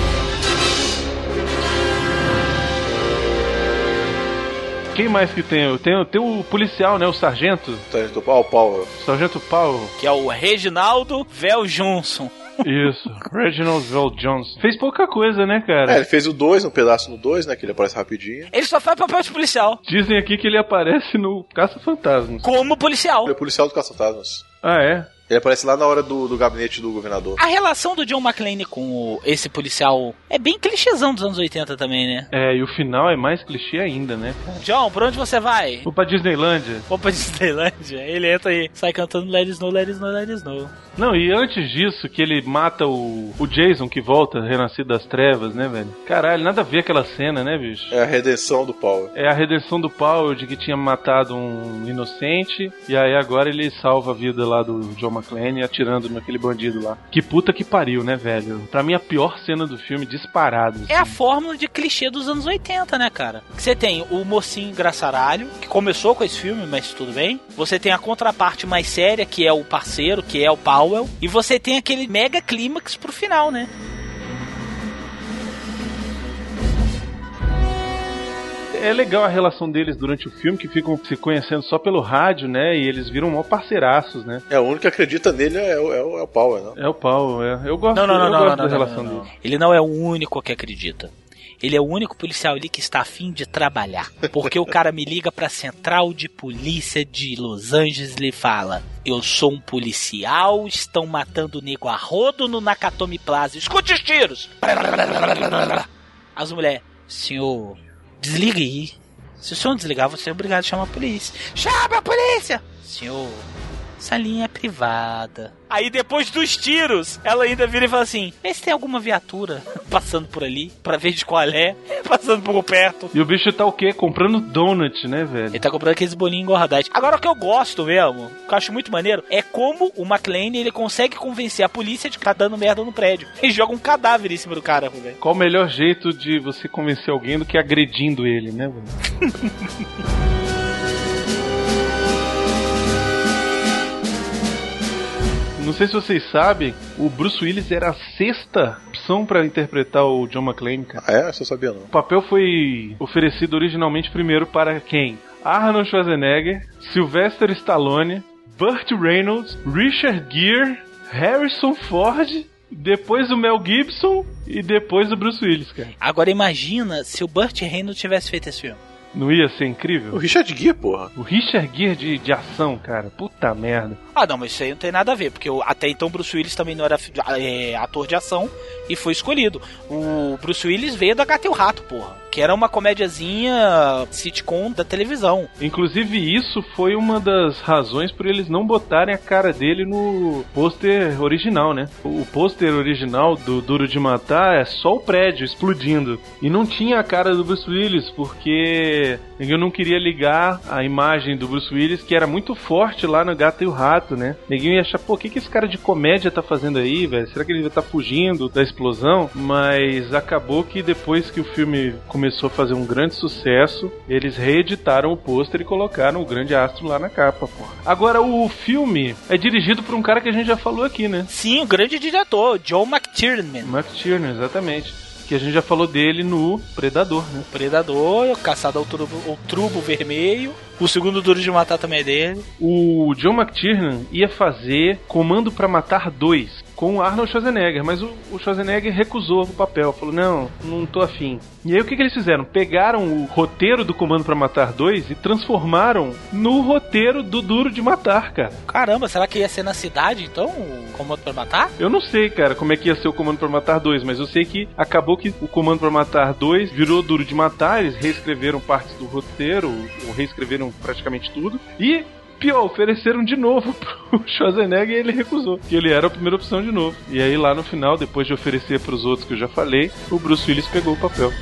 Quem mais que tem? Tem, tem o policial, né? O sargento. Sargento Paul Power. Sargento Paulo. Que é o Reginaldo Vel Johnson. Isso. Reginald Vel Jones. Fez pouca coisa, né, cara? É, ele fez o 2, um pedaço no 2, né? Que ele aparece rapidinho. Ele só faz papel de policial. Dizem aqui que ele aparece no Caça-Fantasmas. Como policial. Ele é policial do Caça-Fantasmas. Ah, é? Ele aparece lá na hora do, do gabinete do governador. A relação do John McClane com o- esse policial é bem clichêzão dos anos 80 também, né? É, e o final é mais clichê ainda, né, cara? John, por onde você vai? Vou pra Disneylândia. Vou pra Disneylândia. Ele entra aí, sai cantando Let It Snow, Let It Snow, Let It Snow. Não, e antes disso, que ele mata o, o Jason que volta, renascido das trevas, né, velho? Caralho, nada a ver aquela cena, né, bicho? É a redenção do Power. É a redenção do Paul de que tinha matado um inocente, e aí agora ele salva a vida lá do John McClane atirando naquele bandido lá. Que puta que pariu, né, velho? Pra mim, a pior cena do filme, disparado. É a fórmula de clichê dos anos 80, né, cara? Que Você tem o mocinho engraçaralho, que começou com esse filme, mas tudo bem. Você tem a contraparte mais séria, que é o parceiro, que é o Powell. E você tem aquele mega clímax pro final, né? É legal a relação deles durante o filme, que ficam se conhecendo só pelo rádio, né? E eles viram mó parceiraços, né? É, o único que acredita nele é o, é o, é o Power, não? É o Paulo, é. Eu gosto, Não, não, não, eu não, gosto não, da não, relação não, não. deles. Ele não é o único que acredita. Ele é o único policial ali que está afim de trabalhar. Porque o cara me liga pra central de polícia de Los Angeles e fala: Eu sou um policial, estão matando o nego a rodo no Nakatomi Plaza. Escute os tiros! As mulheres, senhor, desliga aí. Se o senhor desligar, você é obrigado a chamar a polícia. Chama a polícia! Senhor, essa linha é privada. Aí depois dos tiros, ela ainda vira e fala assim: Vê se tem alguma viatura passando por ali, pra ver de qual é, passando por perto. E o bicho tá o quê? Comprando donut, né, velho? Ele tá comprando aqueles bolinhos engordados. Agora o que eu gosto mesmo, que eu acho muito maneiro, é como o McLean ele consegue convencer a polícia de que tá dando merda no prédio. Ele joga um cadáver em cima do cara, velho. Qual o melhor jeito de você convencer alguém do que agredindo ele, né, velho? Não sei se vocês sabem, o Bruce Willis era a sexta opção pra interpretar o John McClane, cara. Ah, é? Eu sabia não. O papel foi oferecido originalmente primeiro para quem? Arnold Schwarzenegger, Sylvester Stallone, Burt Reynolds, Richard Gere, Harrison Ford, depois o Mel Gibson e depois o Bruce Willis, cara. Agora imagina se o Burt Reynolds tivesse feito esse filme. Não ia ser incrível? O Richard Gere, porra. O Richard Gere de, de ação, cara. Puta merda. Ah, não, mas isso aí não tem nada a ver, porque o- até então Bruce Willis também não era é, ator de ação e foi escolhido. O Bruce Willis veio da Gata e o Rato, porra, que era uma comédiazinha sitcom da televisão. Inclusive, isso foi uma das razões por eles não botarem a cara dele no pôster original, né? O pôster original do Duro de Matar é só o prédio explodindo. E não tinha a cara do Bruce Willis, porque ninguém não queria ligar a imagem do Bruce Willis, que era muito forte lá no Gato e o Rato, né? Ninguém ia achar, pô, o que, que esse cara de comédia tá fazendo aí, velho? Será que ele tá fugindo da explosão? Mas acabou que depois que o filme começou a fazer um grande sucesso, eles reeditaram o pôster e colocaram o grande astro lá na capa, porra. Agora, o filme é dirigido por um cara que a gente já falou aqui, né? Sim, o grande diretor, Joe McTiernan. McTiernan, exatamente. Que a gente já falou dele no Predador, né? Predador, Caçado ao Trubo, ao Trubo Vermelho. O segundo Duro de Matar também é dele. O John McTiernan ia fazer Comando pra Matar 2 com o Arnold Schwarzenegger, mas o, o Schwarzenegger recusou o papel, falou: "Não, não tô afim". E aí o que, que eles fizeram? Pegaram o roteiro do Comando pra Matar 2 e transformaram no roteiro do Duro de Matar, cara. Caramba, será que ia ser na cidade então? O Comando pra Matar? Eu não sei, cara, como é que ia ser o Comando pra Matar 2, mas eu sei que acabou que o Comando pra Matar 2 virou Duro de Matar, eles reescreveram partes do roteiro, ou reescreveram praticamente tudo, e pior, ofereceram de novo pro Schwarzenegger e ele recusou, que ele era a primeira opção de novo. E aí lá no final, depois de oferecer pros outros que eu já falei, o Bruce Willis pegou o papel.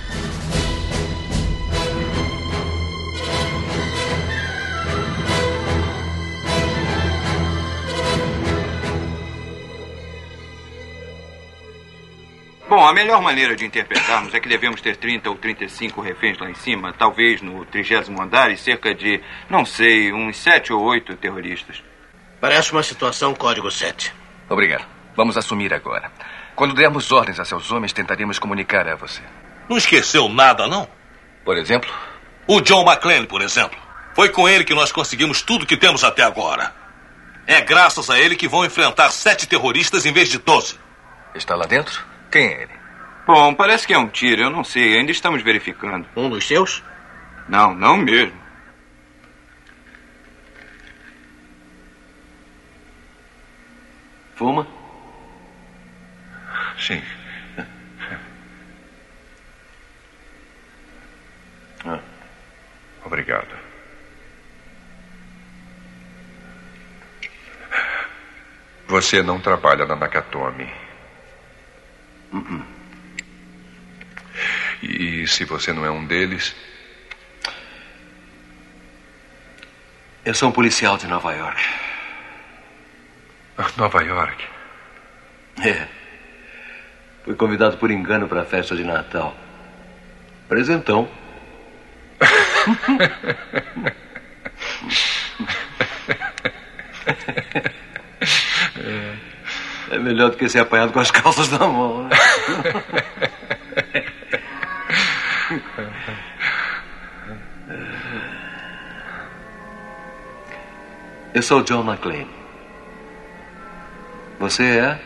Bom, a melhor maneira de interpretarmos é que devemos ter 30 ou 35 reféns lá em cima, talvez no trigésimo andar e cerca de, não sei, uns 7 ou 8 terroristas. Parece uma situação código 7. Obrigado. Vamos assumir agora. Quando dermos ordens a seus homens, tentaremos comunicar a você. Não esqueceu nada, não? Por exemplo? O John McClane, por exemplo. Foi com ele que nós conseguimos tudo que temos até agora. É graças a ele que vão enfrentar sete terroristas em vez de doze. Está lá dentro? Quem é ele? Bom, parece que é um tiro, eu não sei, ainda estamos verificando. Um dos seus? Não, não mesmo. Fuma? Sim. Ah. Obrigado. Você não trabalha na Nakatomi. Uh-uh. E se você não é um deles, Eu sou um policial de Nova York. Nova York. É. Fui convidado por engano para a festa de Natal. Presentão. É melhor do que ser apanhado com as calças na mão. né? Eu sou John McClane. Você é?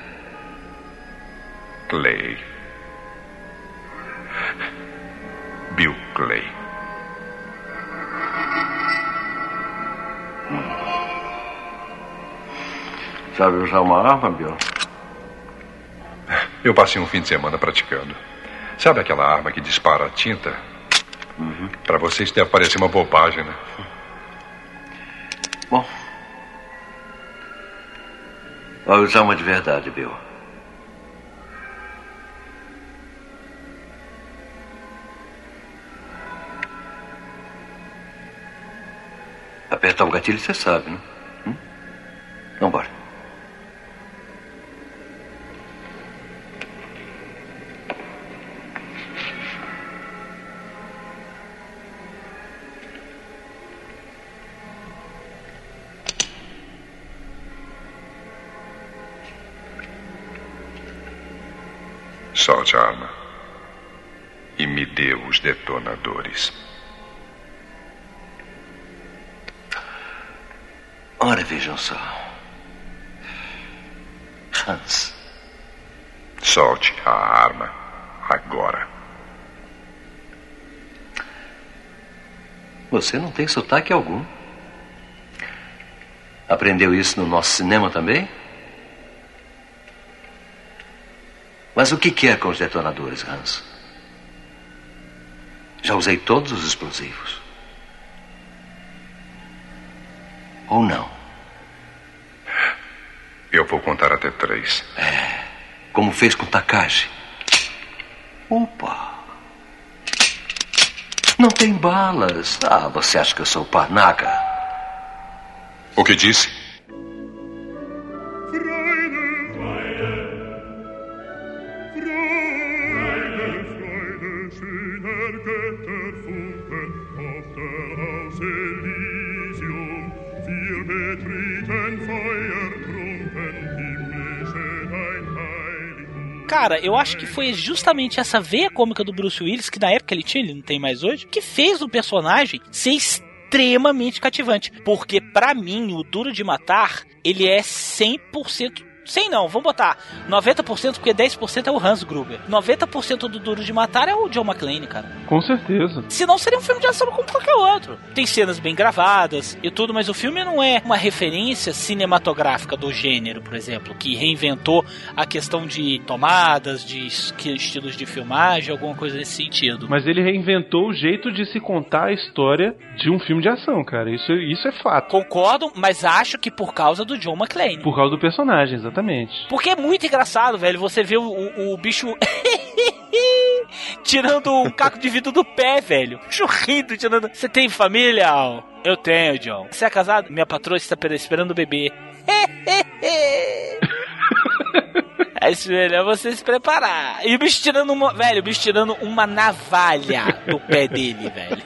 Clay. Bill Clay. Sabe usar uma arma, Bill? Eu passei um fim de semana praticando. Sabe aquela arma que dispara tinta? Uhum. Para vocês deve parecer uma bobagem, né? Bom. Vai usar uma de verdade, Bill. Apertar o gatilho você sabe, né? Hum? Vambora. Solte a arma. E me dê os detonadores. Ora, vejam só. Hans. Solte a arma. Agora. Você não tem sotaque algum. Aprendeu isso no nosso cinema também? Mas o que quer com os detonadores, Hans? Já usei todos os explosivos. Ou não? Eu vou contar até três. É, como fez com Takashi. Opa! Não tem balas. Ah, você acha que eu sou panaca? O que disse? Cara, eu acho que foi justamente essa veia cômica do Bruce Willis, que na época ele tinha, ele não tem mais hoje, que fez o personagem ser extremamente cativante. Porque, para mim, o Duro de Matar, ele é 100% 100 não, vamos botar 90% porque 10% é o Hans Gruber. 90% do Duro de Matar é o John McClane, cara. Com certeza. Senão seria um filme de ação como qualquer outro. Tem cenas bem gravadas e tudo, mas o filme não é uma referência cinematográfica do gênero, por exemplo, que reinventou a questão de tomadas, de estilos de filmagem, alguma coisa nesse sentido. Mas ele reinventou o jeito de se contar a história de um filme de ação, cara. Isso, isso é fato. Concordo, mas acho que por causa do John McClane. Por causa do personagem, exatamente. Porque é muito engraçado, velho, você vê o, o, o bicho tirando um caco de vidro do pé, velho. Bicho rindo, tirando. Você tem família? Eu tenho, John. Você é casado? Minha patroa está esperando o bebê. É isso, melhor você se preparar. E o bicho tirando uma. Velho, o bicho tirando uma navalha do pé dele, velho.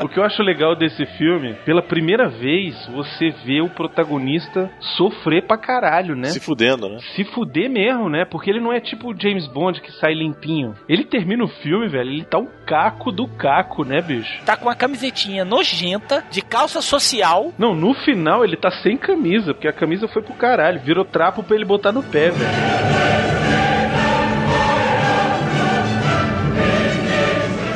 O que eu acho legal desse filme, pela primeira vez você vê o protagonista sofrer pra caralho, né? Se fudendo, né? Se fuder mesmo, né? Porque ele não é tipo o James Bond que sai limpinho. Ele termina o filme, velho, ele tá o caco do caco, né, bicho? Tá com uma camisetinha nojenta, de calça social. Não, no final ele tá sem camisa, porque a camisa foi pro caralho. Virou trapo pra ele botar no pé, velho.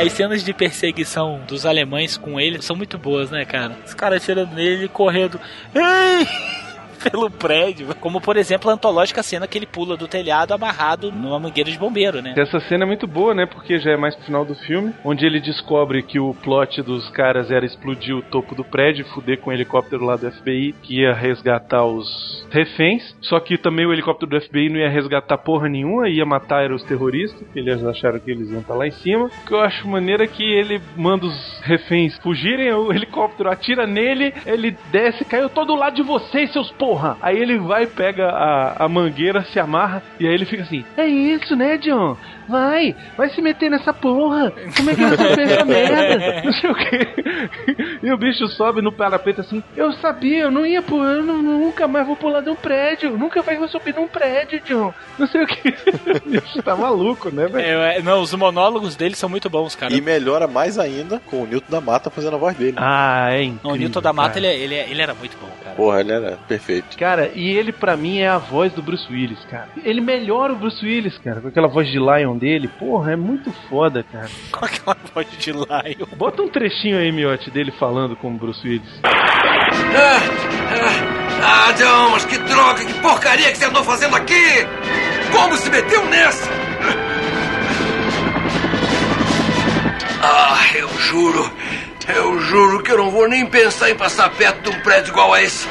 As cenas de perseguição dos alemães com ele são muito boas, né, cara? Os caras tirando nele, correndo. Ei! Pelo prédio. Como, por exemplo, a antológica cena que ele pula do telhado amarrado numa mangueira de bombeiro, né? Essa cena é muito boa, né? Porque já é mais pro final do filme, onde ele descobre que o plot dos caras era explodir o topo do prédio e fuder com o helicóptero lá do FBI, que ia resgatar os reféns. Só que também o helicóptero do FBI não ia resgatar porra nenhuma, ia matar era os terroristas, que eles acharam que eles iam estar lá em cima. O que eu acho maneira é que ele manda os reféns fugirem, o helicóptero atira nele, ele desce, caiu todo lado de vocês, seus porra! Aí ele vai, pega a, a mangueira, se amarra, e aí ele fica assim: É isso, né, John? Vai, vai se meter nessa porra. Como é que você fez essa merda? Não sei o quê. E o bicho sobe no parapeito assim: Eu sabia, eu não ia pôr, eu não- nunca mais vou pular de um prédio. Nunca mais vou subir num prédio, John. Não sei o que. O bicho tá maluco, né, velho? É, é, não, os monólogos dele são muito bons, cara. E melhora mais ainda com o Newton da Mata fazendo a voz dele. Ah, é incrível. Não, o Newton da Mata, ele, ele, ele era muito bom. Porra, ele era perfeito. Cara, e ele pra mim é a voz do Bruce Willis, cara. Ele melhora o Bruce Willis, cara, com aquela voz de Lion dele. Porra, é muito foda, cara. Com aquela voz de Lion. Bota um trechinho aí, miote, dele falando como Bruce Willis. Ah, John, mas que droga, que porcaria que você andou fazendo aqui! Como se meteu nessa? Ah, eu juro, eu juro que eu não vou nem pensar em passar perto de um prédio igual a esse.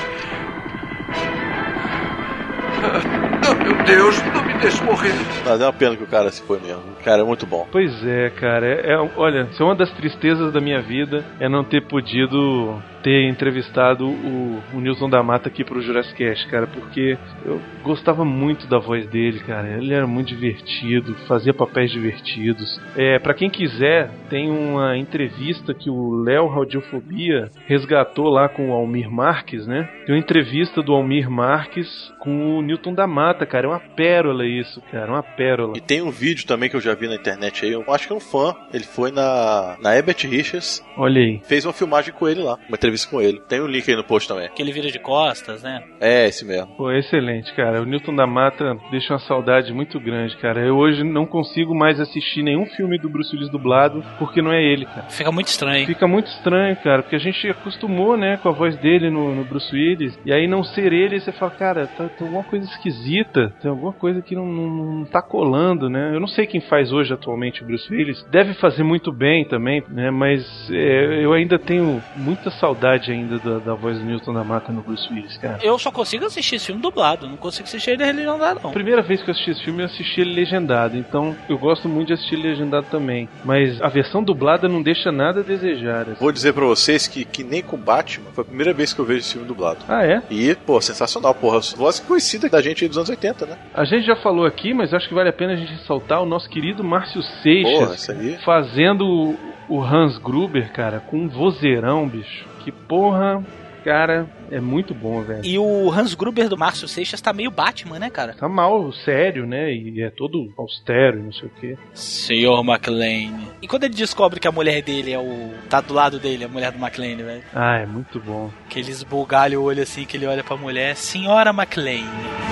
Ah, meu Deus, não me deixe morrer. Mas é uma pena que o cara se foi mesmo. Cara é muito bom. Pois é, cara. É, é- olha, isso é uma das tristezas da minha vida é não ter podido ter entrevistado o, o Nilson da Mata aqui pro Jurassic Cast, cara, porque eu gostava muito da voz dele, cara. Ele era muito divertido, fazia papéis divertidos. É, para quem quiser, tem uma entrevista que o Léo Radiofobia resgatou lá com o Almir Marques, né? Tem uma entrevista do Almir Marques com o Newton da Mata, cara. É uma pérola isso, cara, uma pérola. E tem um vídeo também que eu já vi na internet aí. Eu acho que é um fã. Ele foi na, na Herbert Richards. Olha aí. Fez uma filmagem com ele lá. Uma entrevista com ele. Tem um link aí no post também. Que ele vira de costas, né? É, esse mesmo. Pô, excelente, cara. O Newton da Mata deixa uma saudade muito grande, cara. Eu hoje não consigo mais assistir nenhum filme do Bruce Willis dublado porque não é ele, cara. Fica muito estranho. Fica muito estranho, cara, porque a gente acostumou, né, com a voz dele no, no Bruce Willis, e aí não ser ele, você fala, cara, tá, tem alguma coisa esquisita, tem alguma coisa que não, não, não tá colando, né? Eu não sei quem faz hoje atualmente o Bruce Willis, deve fazer muito bem também, né? Mas é, eu ainda tenho muita saudade ainda da, da voz do Newton da Mata no Bruce Willis, cara. Eu só consigo assistir esse filme dublado, não consigo assistir ele legendado, não. A primeira vez que eu assisti esse filme, eu assisti ele legendado. Então, eu gosto muito de assistir legendado também. Mas a versão dublada não deixa nada a desejar. assim. Vou dizer pra vocês que, que nem com Batman, foi a primeira vez que eu vejo esse filme dublado. Ah, é? E, pô, sensacional, porra. Voz conhecida da gente aí dos anos 80, né? A gente já falou aqui, mas acho que vale a pena a gente ressaltar o nosso querido Márcio Seixas Porra, aí. fazendo o- o Hans Gruber, cara, com um vozeirão, bicho. Que porra, cara, é muito bom, velho. E o Hans Gruber do Márcio Seixas tá meio Batman, né, cara? Tá mal, sério, né? E é todo austero e não sei o quê. Senhor McLean. E quando ele descobre que a mulher dele é o. tá do lado dele, a mulher do McLean, velho. Ah, é muito bom. Que ele esbugalha o olho assim, que ele olha pra mulher, Senhora McLean.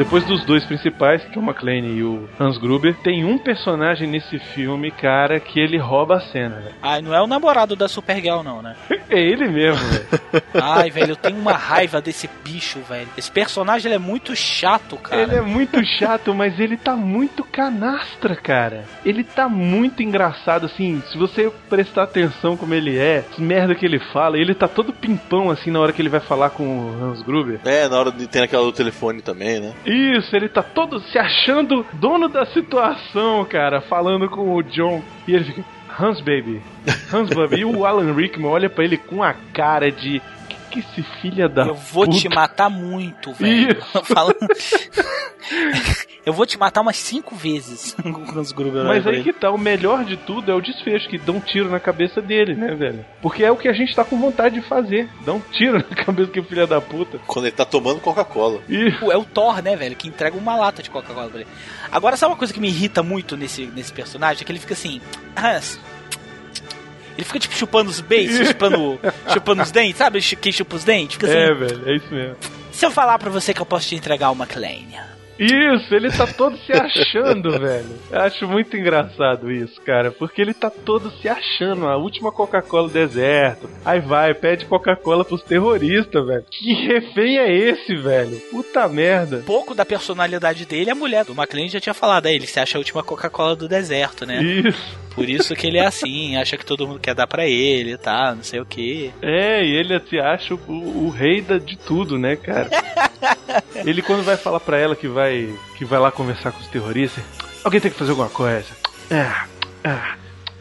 Depois dos dois principais, que é o McLean e o Hans Gruber, tem um personagem nesse filme, cara, que ele rouba a cena, velho. Ai, não é o namorado da Supergirl, não, né? É ele mesmo, velho. Ai, velho, eu tenho uma raiva desse bicho, velho. Esse personagem ele é muito chato, cara. Ele é muito chato, mas ele tá muito canastra, cara. Ele tá muito engraçado, assim. Se você prestar atenção como ele é, as merda que ele fala, ele tá todo pimpão, assim, na hora que ele vai falar com o Hans Gruber. É, na hora de ter aquela do telefone também, né? Isso, ele tá todo se achando dono da situação, cara, falando com o John. E ele fica, Hans Baby, Hans Baby. E o Alan Rickman olha pra ele com a cara de. Que esse filho da Eu vou puta... te matar muito, velho. Falando... eu vou te matar umas cinco vezes com os Gruber. Mas aí que tá, o melhor de tudo é o desfecho, que dá um tiro na cabeça dele, né, velho? Porque é o que a gente tá com vontade de fazer. Dá um tiro na cabeça que filho da puta. Quando ele tá tomando Coca-Cola. É o Thor, né, velho? Que entrega uma lata de Coca-Cola pra ele. Agora, sabe uma coisa que me irrita muito nesse, nesse personagem? É que ele fica assim. Hans. Ele fica tipo chupando os beijos, chupando, chupando os dentes, sabe? Quem chupa os dentes? Fica assim, É, velho, é isso mesmo. Se eu falar pra você que eu posso te entregar uma McLean. Isso, ele tá todo se achando, velho. Eu acho muito engraçado isso, cara. Porque ele tá todo se achando. A última Coca-Cola do deserto. Aí vai, pede Coca-Cola pros terroristas, velho. Que refém é esse, velho? Puta merda. Pouco da personalidade dele, a mulher do McLean já tinha falado. Aí ele se acha a última Coca-Cola do deserto, né? Isso. Por isso que ele é assim, acha que todo mundo quer dar pra ele, tá? Não sei o que. É, e ele se acha o, o rei da, de tudo, né, cara? ele quando vai falar pra ela que vai que vai lá conversar com os terroristas, alguém tem que fazer alguma coisa. Ah, ah.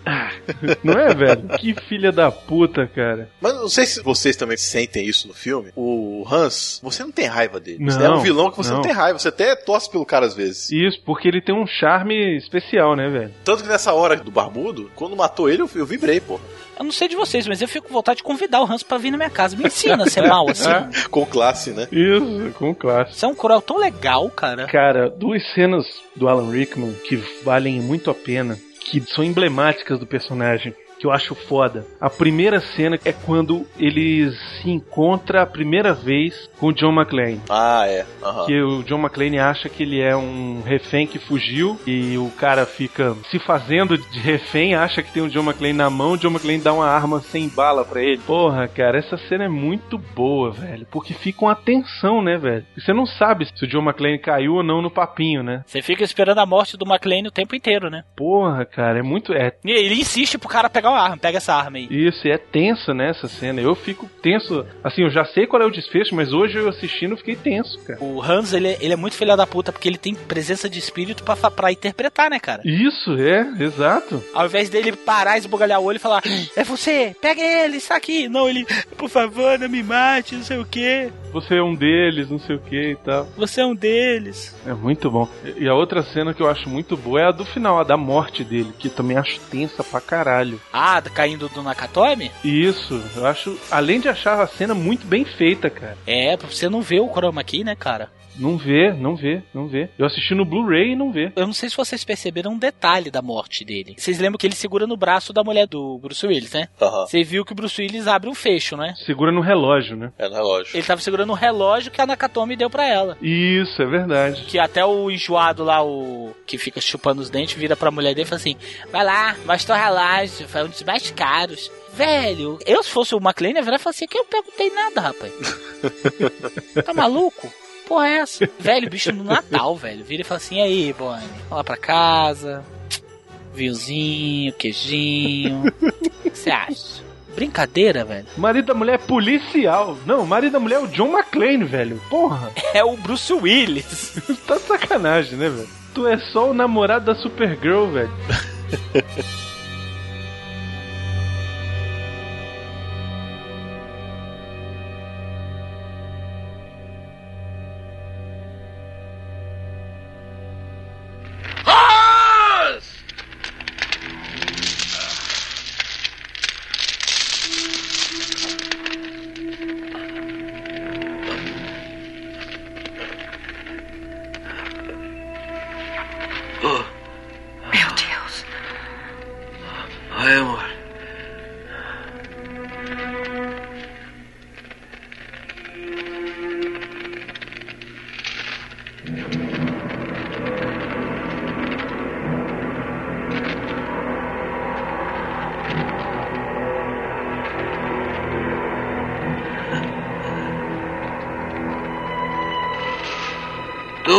Não é, velho? Que filha da puta, cara. Mas não sei se vocês também sentem isso no filme. O Hans, você não tem raiva dele. Não, Você é um vilão que você não. não. tem raiva. Você até torce pelo cara às vezes. Isso, porque ele tem um charme especial, né, velho? Tanto que nessa hora do barbudo, quando matou ele, eu, eu vibrei, pô. Eu não sei de vocês, mas eu fico com vontade de convidar o Hans pra vir na minha casa. Me ensina a ser mal assim. Com classe, né? Isso, com classe. Você é um cruel tão legal, cara. Cara, duas cenas do Alan Rickman que valem muito a pena, que são emblemáticas do personagem. Que eu acho foda. A primeira cena é quando ele se encontra a primeira vez com o John McClane. Ah, é. Aham. Que o John McClane acha que ele é um refém que fugiu e o cara fica se fazendo de refém, acha que tem o John McClane na mão, o John McClane dá uma arma sem bala pra ele. Porra, cara, essa cena é muito boa, velho, porque fica uma tensão, né, velho? Você não sabe se o John McClane caiu ou não no papinho, né? Você fica esperando a morte do McLean o tempo inteiro, né? Porra, cara, é muito é E ele insiste pro cara pegar arma, pega essa arma aí. Isso, e é tenso nessa cena. Eu fico tenso. Assim, eu já sei qual é o desfecho, mas hoje eu assistindo eu fiquei tenso, cara. O Hans, ele, ele é muito filho da puta, porque ele tem presença de espírito pra interpretar, né, cara? Isso, é, exato. Ao invés dele parar, esbugalhar o olho e falar, é você, pega ele, está aqui. Não, ele, por favor, não me mate, não sei o que. Você é um deles, não sei o que e tal. Você é um deles. É muito bom. E a outra cena que eu acho muito boa é a do final, a da morte dele, que também acho tensa pra caralho. Ah, caindo do Nakatomi? Isso, eu acho, além de achar a cena muito bem feita, cara. É, pra você não ver o chroma aqui, né, cara? Não vê, não vê, não vê. Eu assisti no Blu-ray e não vê. Eu não sei se vocês perceberam um detalhe da morte dele. Vocês lembram que ele segura no braço da mulher do Bruce Willis, né? Aham. Você viu que o Bruce Willis abre um fecho, né? Segura no relógio, né? É no relógio. Ele tava segurando um relógio que a Nakatomi deu pra ela. Isso, é verdade. Que até o enjoado lá, o que fica chupando os dentes, vira pra mulher dele e fala assim: Vai lá, mostra o relógio, foi um dos mais caros. Velho, eu se fosse o McLean, ia virar e falar assim: que eu perguntei nada, rapaz. tá maluco? Porra, é essa? Velho, bicho no Natal, velho. Vira e fala assim: e aí, Bonnie, vamos lá pra casa. Vinhozinho, queijinho. O que você acha? Brincadeira, velho. Marido da mulher é policial. Não, o marido da mulher é o John McClane, velho. Porra. É o Bruce Willis. tá de sacanagem, né, velho? Tu é só o namorado da Supergirl, velho.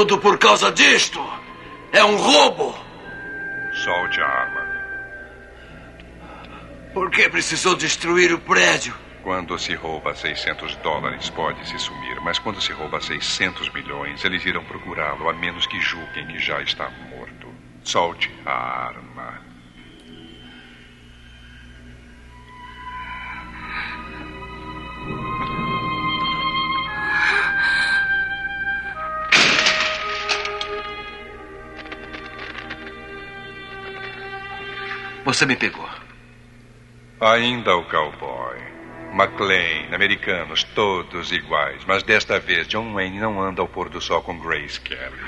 Tudo por causa disto. É um roubo. Solte a arma. Por que precisou destruir o prédio? Quando se rouba 600 dólares, pode se sumir. Mas quando se rouba 600 milhões, eles irão procurá-lo, a menos que julguem que já está morto. Solte a arma. Você me pegou. Ainda o cowboy. McLean, americanos, todos iguais. Mas desta vez, John Wayne não anda ao pôr do sol com Grace Kelly.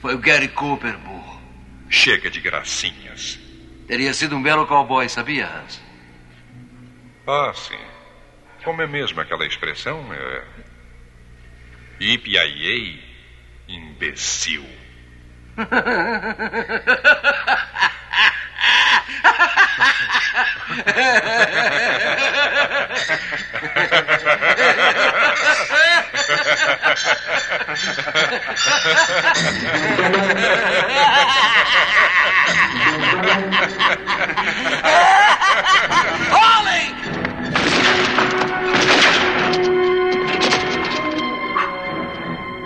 Foi o Gary Cooper, burro. Chega de gracinhas. Teria sido um belo cowboy, sabia, Hans? Ah, sim. Como é mesmo aquela expressão? É... Yippee imbecil.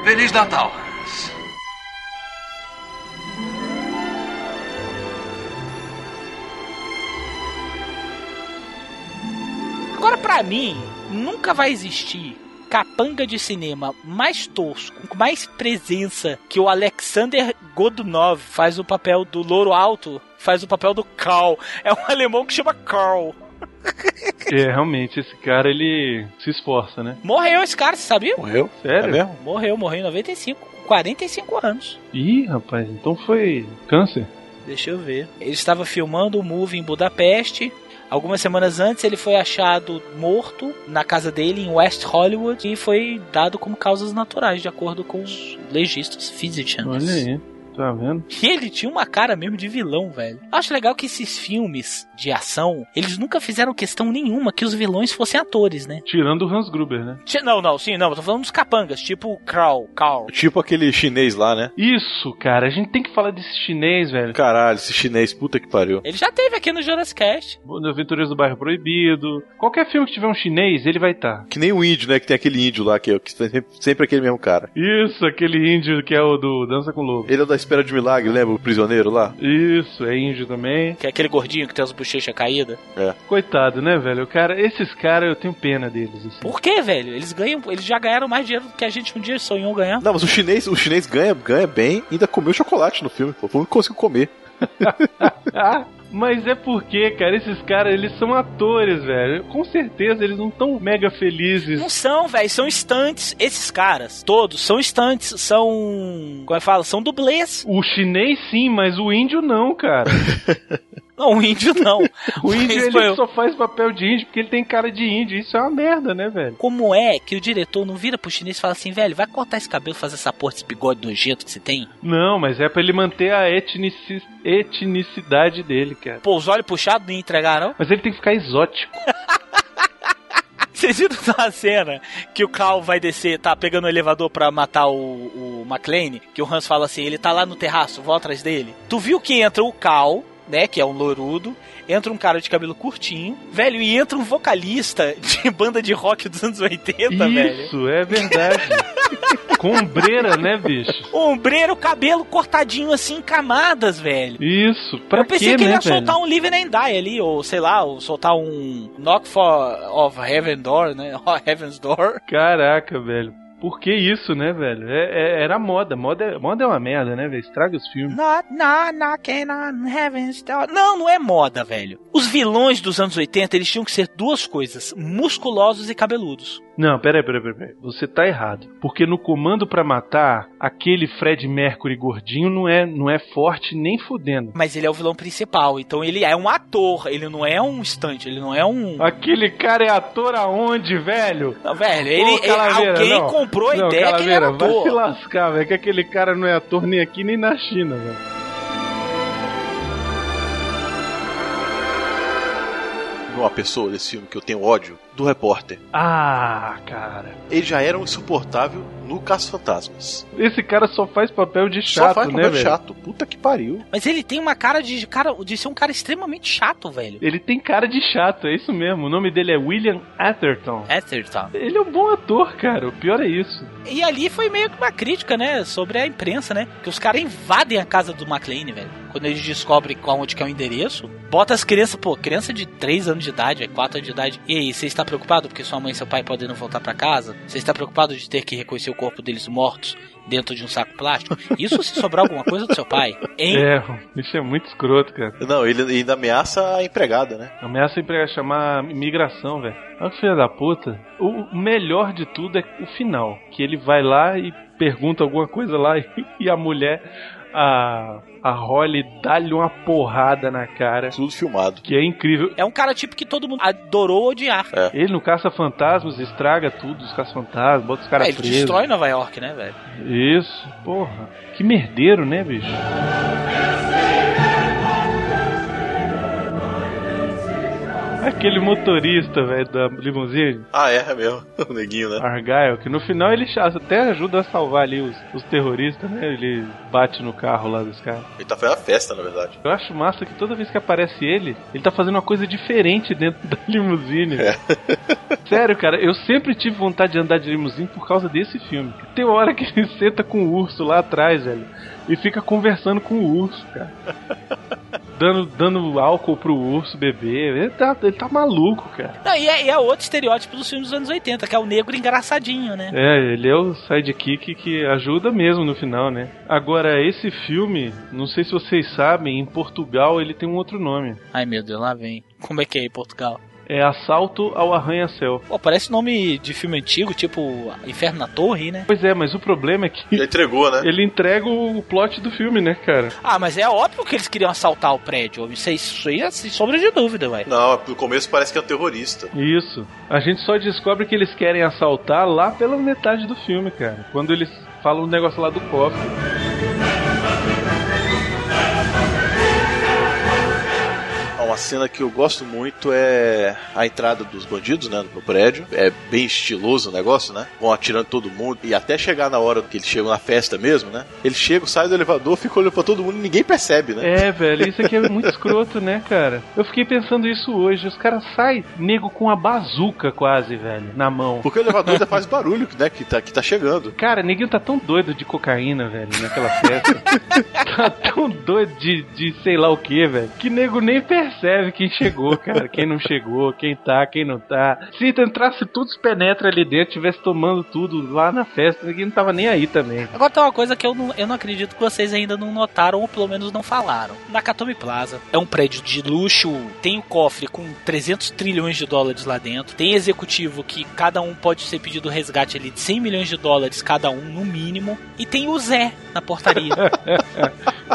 Feliz Natal, mim, nunca vai existir capanga de cinema mais tosco, com mais presença que o Alexander Godunov faz o papel do Louro Alto, faz o papel do Karl. É um alemão que chama Karl. É, realmente, esse cara, ele se esforça, né? Morreu esse cara, você sabia? Morreu? Sério? É mesmo? Morreu, morreu em 95, com 45 anos. Ih, rapaz, então foi câncer? Deixa eu ver. Ele estava filmando o movie em Budapeste. Algumas semanas antes ele foi achado morto na casa dele em West Hollywood e foi dado como causas naturais, de acordo com os legistas physicians. Olha aí, tá vendo? E ele tinha uma cara mesmo de vilão, velho. Eu acho legal que esses filmes de ação, eles nunca fizeram questão nenhuma que os vilões fossem atores, né? Tirando o Hans Gruber, né? Não, não, sim, não, tô falando dos capangas, tipo o Carl, Carl. Tipo aquele chinês lá, né? Isso, cara, a gente tem que falar desse chinês, velho. Caralho, esse chinês, puta que pariu. Ele já teve aqui no Jurassic Cast. No Aventureiros do Bairro Proibido. Qualquer filme que tiver um chinês, ele vai estar. Que nem o índio, né? Que tem aquele índio lá, que, é, que sempre, sempre aquele mesmo cara. Isso, aquele índio que é o do Dança com Lobo. Ele é o da Espera de Milagre, lembra? O prisioneiro lá? Isso, é índio também. Que é aquele gordinho que tem as bochechas caídas. É. Coitado, né, velho? O cara, esses caras eu tenho pena deles, assim. Por que, velho? Eles ganham, eles já ganharam mais dinheiro do que a gente um dia sonhou ganhar. Não, mas o chinês, o chinês ganha, ganha bem e ainda comeu chocolate no filme, pô. Foi o único que conseguiu comer. Mas é porque, cara, esses caras, eles são atores, velho. Com certeza eles não estão mega felizes. Não são, velho, são estantes. Esses caras, todos, são estantes, são. Como é que fala? São dublês. O chinês sim, mas o índio não, cara. Não, o índio não. O índio ele só faz papel de índio porque ele tem cara de índio. Isso é uma merda, né, velho? Como é que o diretor não vira pro chinês e fala assim, velho, vai cortar esse cabelo, fazer essa porra desse bigode nojento que você tem? Não, mas é pra ele manter a etnici- etnicidade dele, cara. Pô, os olhos puxados não ia entregar, não? Mas ele tem que ficar exótico. Vocês viram na cena que o Carl vai descer, tá pegando o elevador pra matar o, o McLean? Que o Hans fala assim, ele tá lá no terraço, vou atrás dele. Tu viu que entra o Carl, né, que é um lourudo, entra um cara de cabelo curtinho, velho, e entra um vocalista de banda de rock dos anos 80, velho. Isso, é verdade. Com ombreira, né, bicho? Ombreiro, cabelo cortadinho assim em camadas, velho. Isso, pra Eu pensei quê, que ele né, ia velho? soltar um Live and Die ali, ou sei lá, ou soltar um Knock for of Heaven Door, né? Heaven's Door. Caraca, velho. Por que isso, né, velho? É- é- era moda. Moda é, moda é uma merda, né, velho? Estraga os filmes. Não, não é moda, velho. Os vilões dos anos 80, eles tinham que ser duas coisas: musculosos e cabeludos. Não, peraí, peraí, peraí. peraí. Você tá errado. Porque no Comando pra Matar, aquele Fred Mercury gordinho não é, não é forte nem fudendo. Mas ele é o vilão principal, então ele é um ator, ele não é um estante, ele não é um. Aquele cara é ator aonde, velho? Não, velho, ele, Ô, Calaveira, alguém não. comprou a Não, ideia que ele era Calaveira, vai se ator. lascar, velho. Que aquele cara não é ator nem aqui nem na China, velho. Uma pessoa desse filme que eu tenho ódio do repórter. Ah, cara. Ele já era um insuportável no Caça Fantasmas. Esse cara só faz papel de Só chato, faz né, papel velho? chato. Puta que pariu. Mas ele tem uma cara de cara de ser um cara extremamente chato, velho. Ele tem cara de chato, é isso mesmo. O nome dele é William Atherton. Atherton. Ele é um bom ator, cara. O pior é isso. E ali foi meio que uma crítica, né, sobre a imprensa, né? Que os caras invadem a casa do McLean, velho. quando eles descobrem qual onde que é o endereço, bota as crianças, pô, criança de 3 anos de idade, 4 anos de idade. E aí, você está preocupado porque sua mãe e seu pai podem não voltar para casa? Você está preocupado de ter que reconhecer o corpo deles mortos dentro de um saco plástico? Isso se sobrar alguma coisa do seu pai, hein? É, isso é muito escroto, cara. Não, ele ainda ameaça a empregada, né? Ameaça a empregada chamar imigração, velho. Olha que filho da puta. O melhor de tudo é o final. Que ele vai lá e pergunta alguma coisa lá e a mulher, a, a Holly, dá-lhe uma porrada na cara. Tudo filmado. Que é incrível. É um cara tipo que todo mundo adorou odiar. É. Ele no caça-fantasmas estraga tudo, os caça-fantasmas, bota os caras É, ele presos. destrói Nova York, né, velho? Isso, porra. Que merdeiro, né, bicho? Aquele motorista, velho, da limusine. Ah, é, é mesmo. O neguinho, né? Argyle, que no final ele até ajuda a salvar ali os, os terroristas, né? Ele bate no carro lá dos caras. Ele tá fazendo a festa, na verdade. Eu acho massa que toda vez que aparece ele, ele tá fazendo uma coisa diferente dentro da limusine. Sério, cara, eu sempre tive vontade de andar de limusine por causa desse filme. Tem uma hora que ele senta com o urso lá atrás, velho, e fica conversando com o urso, cara. Dando, dando álcool pro urso beber. Ele tá, ele tá maluco, cara. Não, e é, e é outro estereótipo dos filmes dos anos 80, que é o negro engraçadinho, né? É, ele é o sidekick que ajuda mesmo no final, né? Agora, esse filme, não sei se vocês sabem, em Portugal ele tem um outro nome. Ai meu Deus, lá vem. Como é que é em Portugal? É Assalto ao Arranha-Céu. Pô, parece nome de filme antigo, tipo Inferno na Torre, né? Pois é, mas o problema é que. Ele entregou, né? Ele entrega o plot do filme, né, cara? Ah, mas é óbvio que eles queriam assaltar o prédio. Isso aí, isso aí é sem sombra de dúvida, velho. Não, no começo parece que é um terrorista. Isso. A gente só descobre que eles querem assaltar lá pela metade do filme, cara. Quando eles falam o negócio lá do cofre. Uma cena que eu gosto muito é a entrada dos bandidos, né, no prédio. É bem estiloso o negócio, né? Vão atirando todo mundo. E até chegar na hora que eles chegam na festa mesmo, né? Eles chegam, saem do elevador, ficam olhando pra todo mundo e ninguém percebe, né? É, velho, isso aqui é muito escroto, né, cara? Eu fiquei pensando isso hoje. Os caras saem, nego com a bazuca quase, velho, na mão. Porque o elevador ainda faz barulho, né? Que tá, que tá chegando. Cara, neguinho tá tão doido de cocaína, velho, naquela festa. tá tão doido de, de sei lá o que, velho. Que nego nem percebe quem chegou, cara. Quem não chegou, quem tá, quem não tá. Se entrasse tudo, se penetra ali dentro, tivesse tomando tudo lá na festa, ninguém não tava nem aí também. Agora tem uma coisa que eu não, eu não acredito que vocês ainda não notaram, ou pelo menos não falaram. Nakatomi Plaza é um prédio de luxo, tem um cofre com 300 trilhões de dólares lá dentro, tem executivo que cada um pode ser pedido resgate ali de 100 milhões de dólares cada um, no mínimo, e tem o Zé na portaria.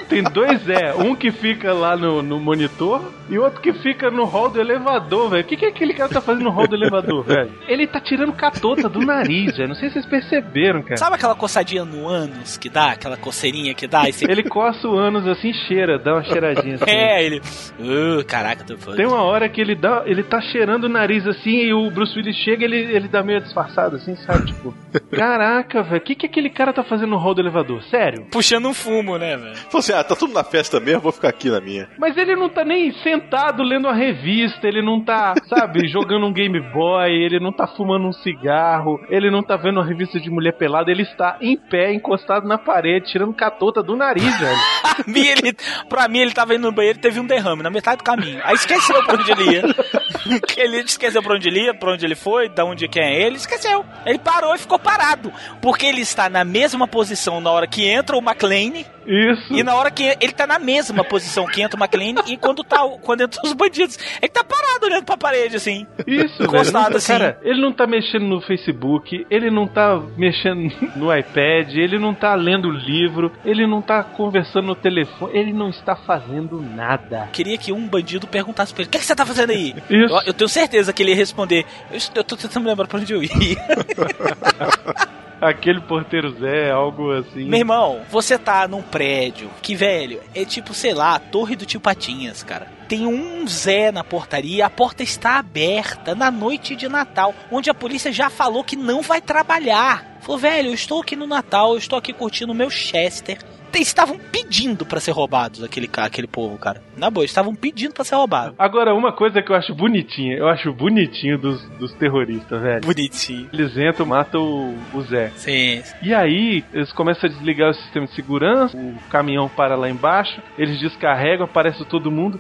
Tem dois Zé, um que fica lá no, no monitor e outro que fica no hall do elevador, velho. O que, que aquele cara tá fazendo no hall do elevador, velho? Ele tá tirando catota do nariz, velho. Não sei se vocês perceberam, cara. Sabe aquela coçadinha no ânus que dá? Aquela coceirinha que dá? E você- Ele coça o ânus assim, cheira, dá uma cheiradinha assim. É, ele. Uh, caraca, tô foda. Tem uma hora que ele dá, ele tá cheirando o nariz assim e o Bruce Willis chega, ele ele dá meio disfarçado assim, sabe, tipo, caraca, velho, o que que aquele cara tá fazendo no hall do elevador? Sério? Puxando um fumo, né, velho? Falou assim: ah, tá tudo na festa mesmo, vou ficar aqui na minha. Mas ele não tá nem sentado lendo a revista, ele não tá, sabe, jogando um Game Boy, ele não tá fumando um cigarro, ele não tá vendo uma revista de mulher pelada, ele está em pé, encostado na parede, tirando catota do nariz, velho. Pra mim, ele, pra mim, ele tava indo no banheiro e teve um derrame na metade do caminho. Aí esqueceu pra onde ele ia. ele esqueceu pra onde ele ia, pra onde ele foi, da onde quem é ele, esqueceu. Ele parou e ficou parado. Porque ele está na mesma posição na hora que entra o McLean. Isso. E na hora que ele tá na mesma posição que entra o McLean e quando tá quando entra os bandidos. Ele tá parado olhando pra parede, assim. Isso. Encostado assim. Cara, ele não tá mexendo no Facebook, ele não tá mexendo no iPad, ele não tá lendo livro, ele não tá conversando no telefone, ele não está fazendo nada. Queria que um bandido perguntasse pra ele: O que, que você tá fazendo aí? Isso. Eu, eu tenho certeza que ele ia responder: Eu, eu tô tentando lembrar pra onde eu ia. Aquele porteiro Zé, algo assim. Meu irmão, você tá num prédio que, velho, é tipo, sei lá, a torre do tio Patinhas, cara. Tem um Zé na portaria, a porta está aberta na noite de Natal, onde a polícia já falou que não vai trabalhar. Falou, velho, eu estou aqui no Natal, eu estou aqui curtindo o meu Chester, estavam pedindo pra ser roubados, aquele, aquele povo, cara. Na boa, estavam pedindo pra ser roubados. Agora, uma coisa que eu acho bonitinha, eu acho bonitinho dos, dos terroristas, velho. Bonitinho. Eles entram, matam o, o Zé. Sim. E aí, eles começam a desligar o sistema de segurança, o caminhão para lá embaixo, eles descarregam, aparece todo mundo.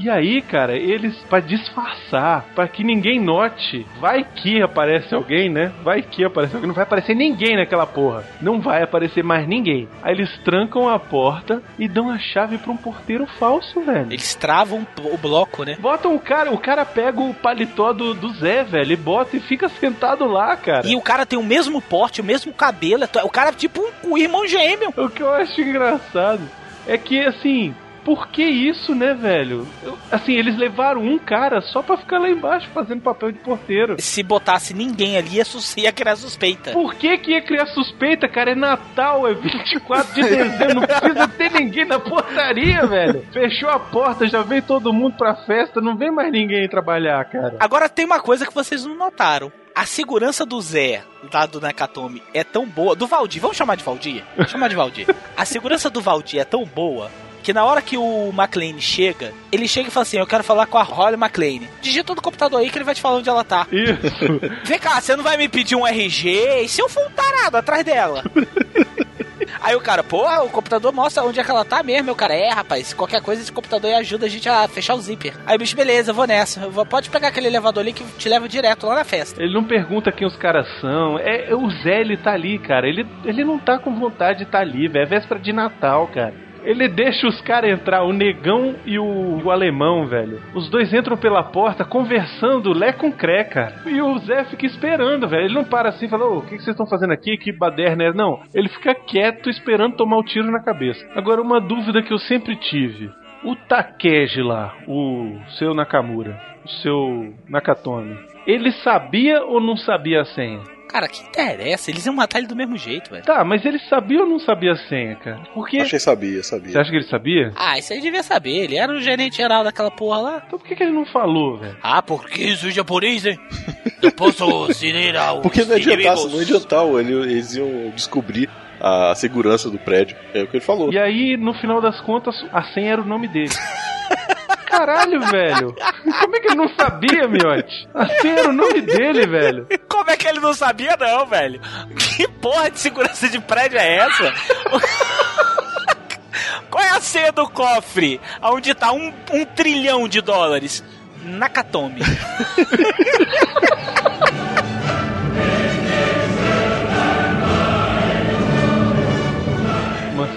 E aí, cara, eles, pra disfarçar, pra que ninguém note, vai que aparece alguém, né? Vai que aparece alguém, não vai aparecer ninguém naquela porra. Não vai aparecer mais ninguém. Aí eles trancam a porta e dão a chave pra um porteiro falso, velho. Eles travam o bloco, né? Botam o cara, o cara pega o paletó do, do Zé, velho, e bota e fica sentado lá, cara. E o cara tem o mesmo porte, o mesmo cabelo. O cara é tipo um, um irmão gêmeo. O que eu acho engraçado é que, assim, por que isso, né, velho? Eu- assim, eles levaram um cara só pra ficar lá embaixo fazendo papel de porteiro. Se botasse ninguém ali, ia, sus- ia criar suspeita. Por que que ia criar suspeita, cara? É Natal, é 24 de dezembro, não precisa ter ninguém na portaria, velho. Fechou a porta, já veio todo mundo pra festa, não vem mais ninguém trabalhar, cara. Agora tem uma coisa que vocês não notaram. A segurança do Zé, lá do Nakatomi, é tão boa. Do Valdir, vamos chamar de Valdir? Vamos chamar de Valdir. A segurança do Valdir é tão boa que na hora que o McLean chega, ele chega e fala assim: Eu quero falar com a Holly McLean. Digita no computador aí que ele vai te falar onde ela tá. Isso. Vem cá, você não vai me pedir um RG? E se eu for um tarado atrás dela? Aí o cara, porra, o computador mostra onde é que ela tá mesmo. Meu cara, é, rapaz, qualquer coisa esse computador aí ajuda a gente a fechar o zíper. Aí o bicho, beleza, eu vou nessa. Eu vou- pode pegar aquele elevador ali que te leva direto lá na festa. Ele não pergunta quem os caras são. É, é o Zé, ele tá ali, cara. Ele, ele não tá com vontade de estar ali, velho. É véspera de Natal, cara. Ele deixa os caras entrar, o negão e o, o alemão, velho. Os dois entram pela porta conversando, lé com cré, cara. E o Zé fica esperando, velho. Ele não para assim e fala: Ô, o que, que vocês estão fazendo aqui? Que baderna é? Não. Ele fica quieto esperando tomar o tiro na cabeça. Agora, uma dúvida que eu sempre tive: o Takeji lá, o seu Nakamura, o seu Nakatomi, ele sabia ou não sabia a senha? Cara, que interessa? Eles iam matar ele do mesmo jeito, velho. Tá, mas ele sabia ou não sabia a senha, cara? Porque. Achei que sabia, sabia. Você acha que ele sabia? Ah, isso aí devia saber. Ele era o gerente geral daquela porra lá. Então por que, que ele não falou, velho? Ah, porque isso é japonês, hein? Eu posso cinerar os Porque não inimigos. não ia adiantar, ele- eles iam descobrir a segurança do prédio. É o que ele falou. E aí, no final das contas, a senha era o nome dele. Caralho, velho. Como é que ele não sabia, miote? A senha era o nome dele, velho. Como é que ele não sabia, não, velho? Que porra de segurança de prédio é essa? Qual é a senha do cofre? Onde tá um, um trilhão de dólares? Nakatomi.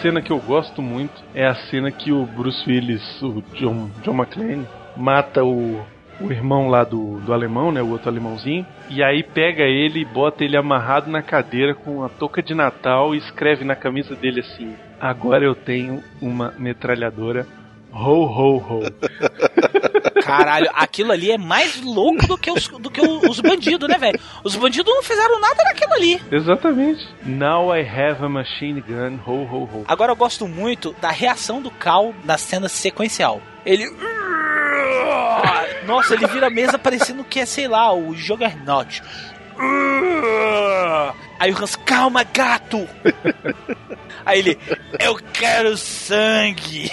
Cena que eu gosto muito é a cena que o Bruce Willis, o John, John McClane, mata o, o irmão lá do, do alemão, né? O outro alemãozinho. E aí pega ele e bota ele amarrado na cadeira com a touca de Natal e escreve na camisa dele assim: Agora eu tenho uma metralhadora. Ho, ho, ho. Caralho, aquilo ali é mais louco do que os, do que os bandidos, né, velho? Os bandidos não fizeram nada naquilo ali. Exatamente. Now I have a machine gun. Ho, ho, ho. Agora eu gosto muito da reação do Cal na cena sequencial. Ele. Nossa, ele vira a mesa parecendo que é, sei lá, o Juggernaut. Aí o Hans, calma, gato! Aí ele, eu quero sangue!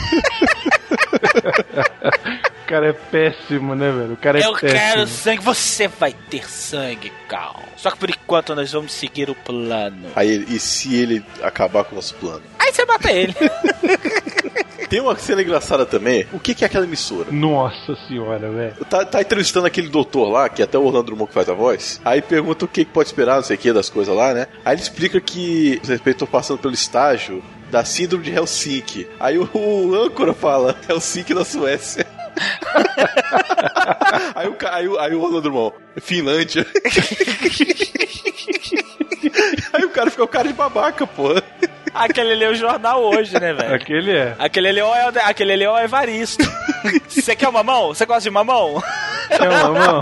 O cara é péssimo, né, velho? O cara é eu péssimo. quero sangue! Você vai ter sangue, Cal! Só que por enquanto nós vamos seguir o plano. Aí, ele- e se ele acabar com o nosso plano? Aí você mata ele. Tem uma cena engraçada também. O que, que é aquela emissora? Nossa senhora, velho. Tá, tá entrevistando aquele doutor lá, que é até o Orlando Drummond que faz a voz. Aí pergunta o que, que pode esperar, não sei o que, das coisas lá, né? Aí ele explica que os respeitos estão passando pelo estágio da síndrome de Helsinki. Aí o, o âncora fala, Helsinki na Suécia. aí, o, aí, o, aí o Drummond, Finlândia. aí o cara fica o cara de babaca, pô. Aquele ali é o jornal hoje, né, velho? Aquele é. Aquele ali é o, aquele ali é o Evaristo. Você quer um mamão? Você gosta de mamão? É uma mão.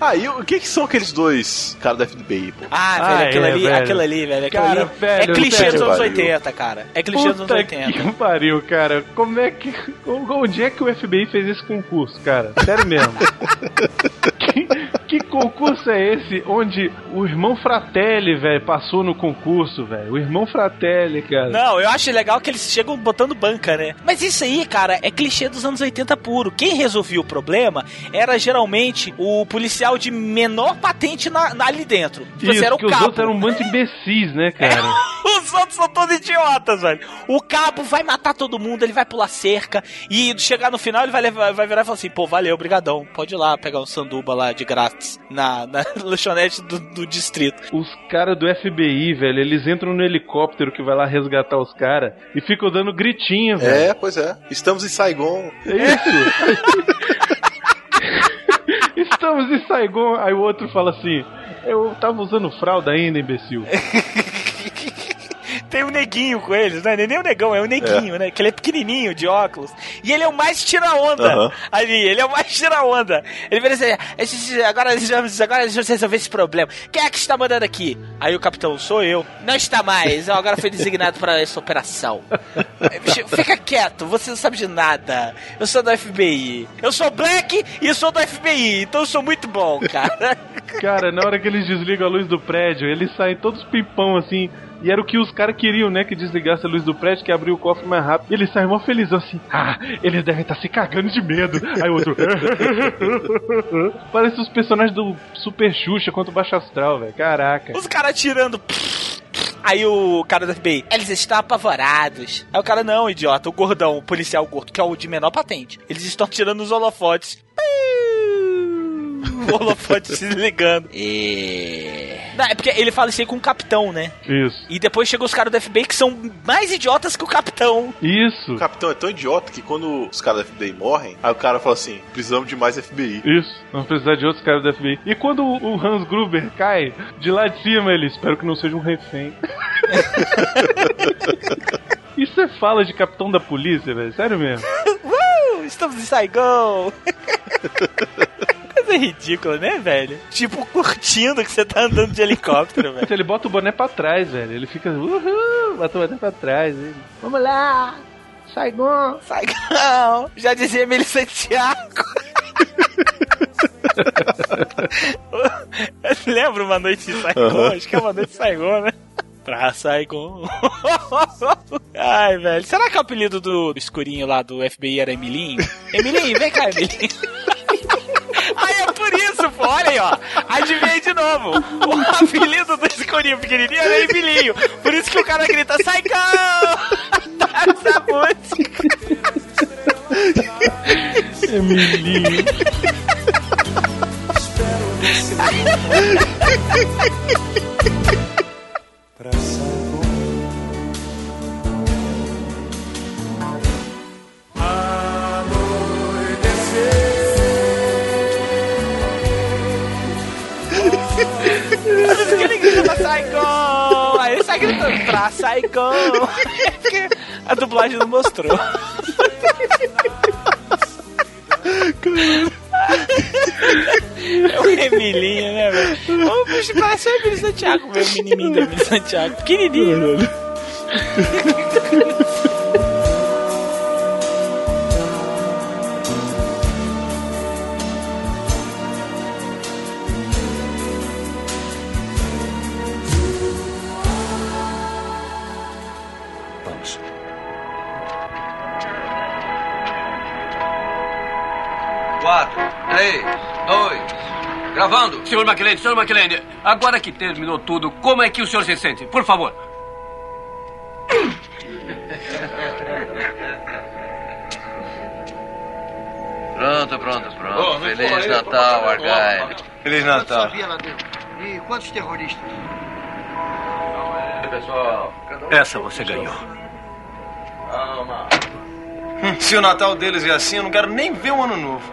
Aí o que, que são aqueles dois caras da FBI, pô? Ah, velho, Ah, aquilo é, ali, velho. aquilo ali, velho. Aquilo Cara, ali velho, é clichê dos anos pariu. 80, cara. É clichê dos anos Puta 80. que pariu, cara. Como é que. Onde é que o FBI fez esse concurso, cara? Sério mesmo. que, que concurso é esse onde o irmão Fratelli, velho, passou no concurso, velho? O irmão Fratelli, cara. Não, eu acho legal que eles chegam botando banca, né? Mas isso aí, cara, é clichê dos anos 80 puro. Quem resolvia o problema era geralmente o policial de menor patente na, na- ali dentro. Tipo, Isso, você era o que os cabo. outros eram um bando de imbecis, né, cara? Os outros são todos idiotas, velho. O cabo vai matar todo mundo, ele vai pular cerca e chegar no final ele vai, levar- vai virar e falar assim: pô, valeu, brigadão. Pode ir lá pegar um sanduba lá de grátis na, na lanchonete do, do distrito. Os caras do FBI, velho, eles entram no helicóptero que vai lá resgatar os caras e ficam dando gritinho, velho. É, pois é. Estamos em Saigon. É isso. Estamos em Saigon. Aí o outro fala assim: Eu tava usando fralda ainda, imbecil. Tem um neguinho com eles, né? Nem o negão, é o neguinho, né? Que ele é pequenininho, de óculos. E ele é o mais tira-onda Aham. ali. Ele é o mais tira-onda. Ele vira assim: "Esse- agora, agora deixa eu resolver esse problema. Quem é que está mandando aqui? Aí o capitão, sou eu. Não está mais. Eu agora fui designado para essa operação. Fica quieto, você não sabe de nada. Eu sou do FBI. Eu sou Black e sou do FBI, então eu sou muito bom, cara. Cara, na hora que eles desligam a luz do prédio, eles saem todos pimpão assim. E era o que os caras queriam, né? Que desligasse a luz do prédio, que abriu o cofre mais rápido. E eles saem mó felizão assim. Ah, eles devem estar se cagando de medo. Aí o outro. Parece os personagens do Super Xuxa contra o Baixo Astral, velho. Caraca. Os caras tirando. Aí o cara do FBI, eles estão apavorados. Aí o cara, não, idiota, o gordão, o policial gordo, que é o de menor patente. Eles estão tirando os holofotes. O holofote se ligando. E... Não, é porque ele fala isso aí com o capitão, né? Isso. E depois chegam os caras do FBI que são mais idiotas que o capitão. Isso. O capitão é tão idiota que quando os caras da FBI morrem, aí o cara fala assim: precisamos de mais FBI. Isso, vamos precisar de outros caras do FBI. E quando o o Hans Gruber cai, de lá de cima ele, espero que não seja um refém. Isso é fala de capitão da polícia, velho, sério mesmo. Uh, estamos em Saigon. Coisa ridícula, né, velho? Tipo, curtindo que você tá andando de helicóptero, velho. Ele bota o boné pra trás, velho, ele fica, uhul, bota o boné pra trás. Ele. Vamos lá! Saigon! Saigon! Já dizia Emílio Santiago! Lembra uma noite em Saigon? Aham. Acho que é uma noite em Saigon, né? Pra Saigon. Ai, velho. Será que o apelido do escurinho lá do FBI era Emilinho? Emilinho, vem cá, Emilinho. Aí é por isso, pô. Olha aí, ó. Adivinhei de novo. O apelido do escurinho pequenininho era Emilinho. Por isso que o cara grita, Saigão! Essa música. Emilinho. Pra Saigon. Aí ele sai gritando pra. Porque A dublagem não mostrou. É o Emilinho, né, velho? O bicho parece o Emílio Santiago, meu menininho do Emílio Santiago. Pequenininho. Gravando. Senhor McLean, senhor McLean, agora que terminou tudo, como é que o senhor se sente? Por favor. Pronto, pronto, pronto. Oh, Feliz foi, Natal, Argyle. Feliz Natal. Havia lá dentro. E quantos terroristas? Pessoal. Essa você ganhou. Hum, Se o Natal deles é assim, eu não quero nem ver o Ano Novo.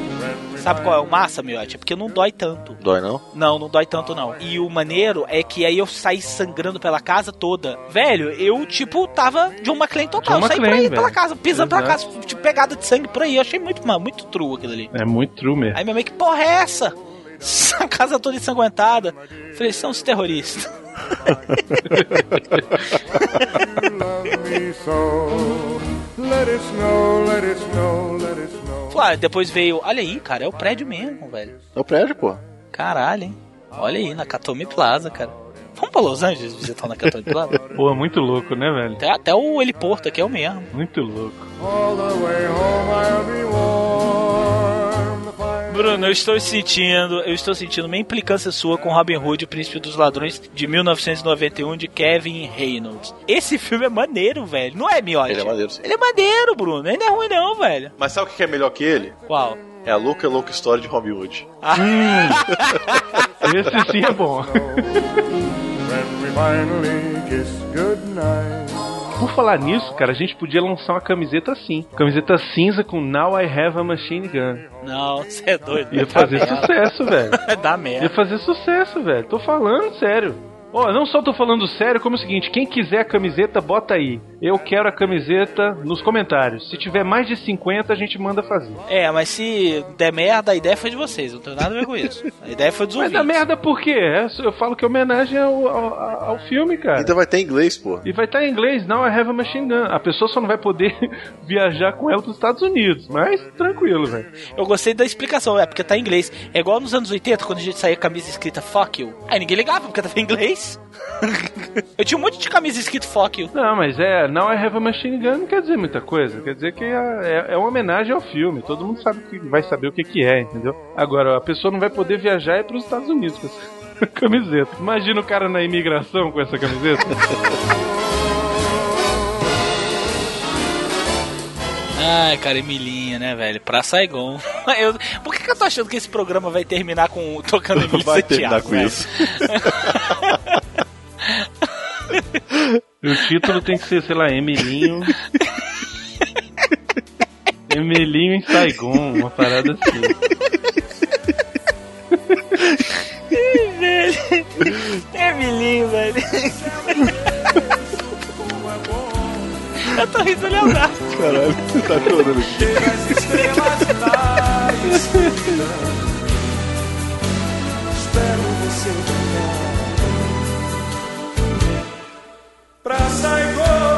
Sabe qual é o massa, miote? É porque não dói tanto. Dói não? Não, não dói tanto não. E o maneiro é que aí eu saí sangrando pela casa toda. Velho, eu, tipo, tava de uma McClane total. John eu saí por McClane, aí pela velho. casa, pisando pela Exato. casa, tipo, pegada de sangue por aí. Eu achei muito, mano, muito true aquilo ali. É muito true mesmo. Aí minha mãe, que porra é essa? A casa toda ensanguentada. Falei, são os terroristas. Let it snow, let it snow, let it snow. Depois veio, olha aí, cara, é o prédio mesmo, velho. É o prédio, pô. Caralho, hein? Olha aí, na Nakatomi Plaza, cara. Vamos pra Los Angeles visitar o Nakatomi Plaza? Pô, muito louco, né, velho? Até, até o heliporto aqui é o mesmo. Muito louco. All the way home I'll be Bruno, eu estou sentindo, eu estou sentindo uma implicância sua com Robin Hood, o Príncipe dos Ladrões, de 1991, de Kevin Reynolds. Esse filme é maneiro, velho. Não é, Miotti? Ele é maneiro, sim. Ele é maneiro, Bruno. Ele não é ruim não, velho. Mas sabe o que é melhor que ele? Qual? É a louca, louca história de Robin Hood. Esse sim é bom. Por falar nisso, cara, a gente podia lançar uma camiseta assim. Camiseta cinza com Now I Have a Machine Gun. Não, você é doido. Ia fazer merda. sucesso, velho. Vai dar Ia merda. fazer sucesso, velho. Tô falando sério. Ó, não só tô falando sério, como é o seguinte, quem quiser a camiseta, bota aí. Eu quero a camiseta nos comentários. Se tiver mais de 50, a gente manda fazer. É, mas se der merda, a ideia foi de vocês. Não tem nada a ver com isso. A ideia foi dos Mas ouvintes. dá merda por quê? É, Eu falo que é homenagem ao, ao, ao filme, cara. Ainda vai ter em inglês, pô. E vai estar em inglês, Now I Have a Machine Gun. A pessoa só não vai poder viajar com ela pros Estados Unidos. Mas tranquilo, velho. Eu gostei da explicação, é porque tá em inglês. É igual nos anos 80, quando a gente saía camisa escrita fuck you. Aí ninguém ligava, porque tava em inglês. Eu tinha um monte de camisa escrito fuck you. Não, mas é, Now I Have a Machine Gun não quer dizer muita coisa. Quer dizer que é, é, é uma homenagem ao filme. Todo mundo sabe que vai saber o que, que é, entendeu? Agora, a pessoa não vai poder viajar e ir pros Estados Unidos com essa camiseta. Imagina o cara na imigração com essa camiseta. Ai, cara, Emilinha, né, velho? Pra Saigon. Eu- por que, que eu tô achando que esse programa vai terminar com tocando Emília Vai Santiago, terminar com velho? isso. O título tem que ser, sei lá, Emilinho. Emilinho em Saigon, uma parada assim. velho. Emilinho, velho. Eu tô rindo Leonardo. Caralho, você tá chorando aqui. Espero você. Praça sair.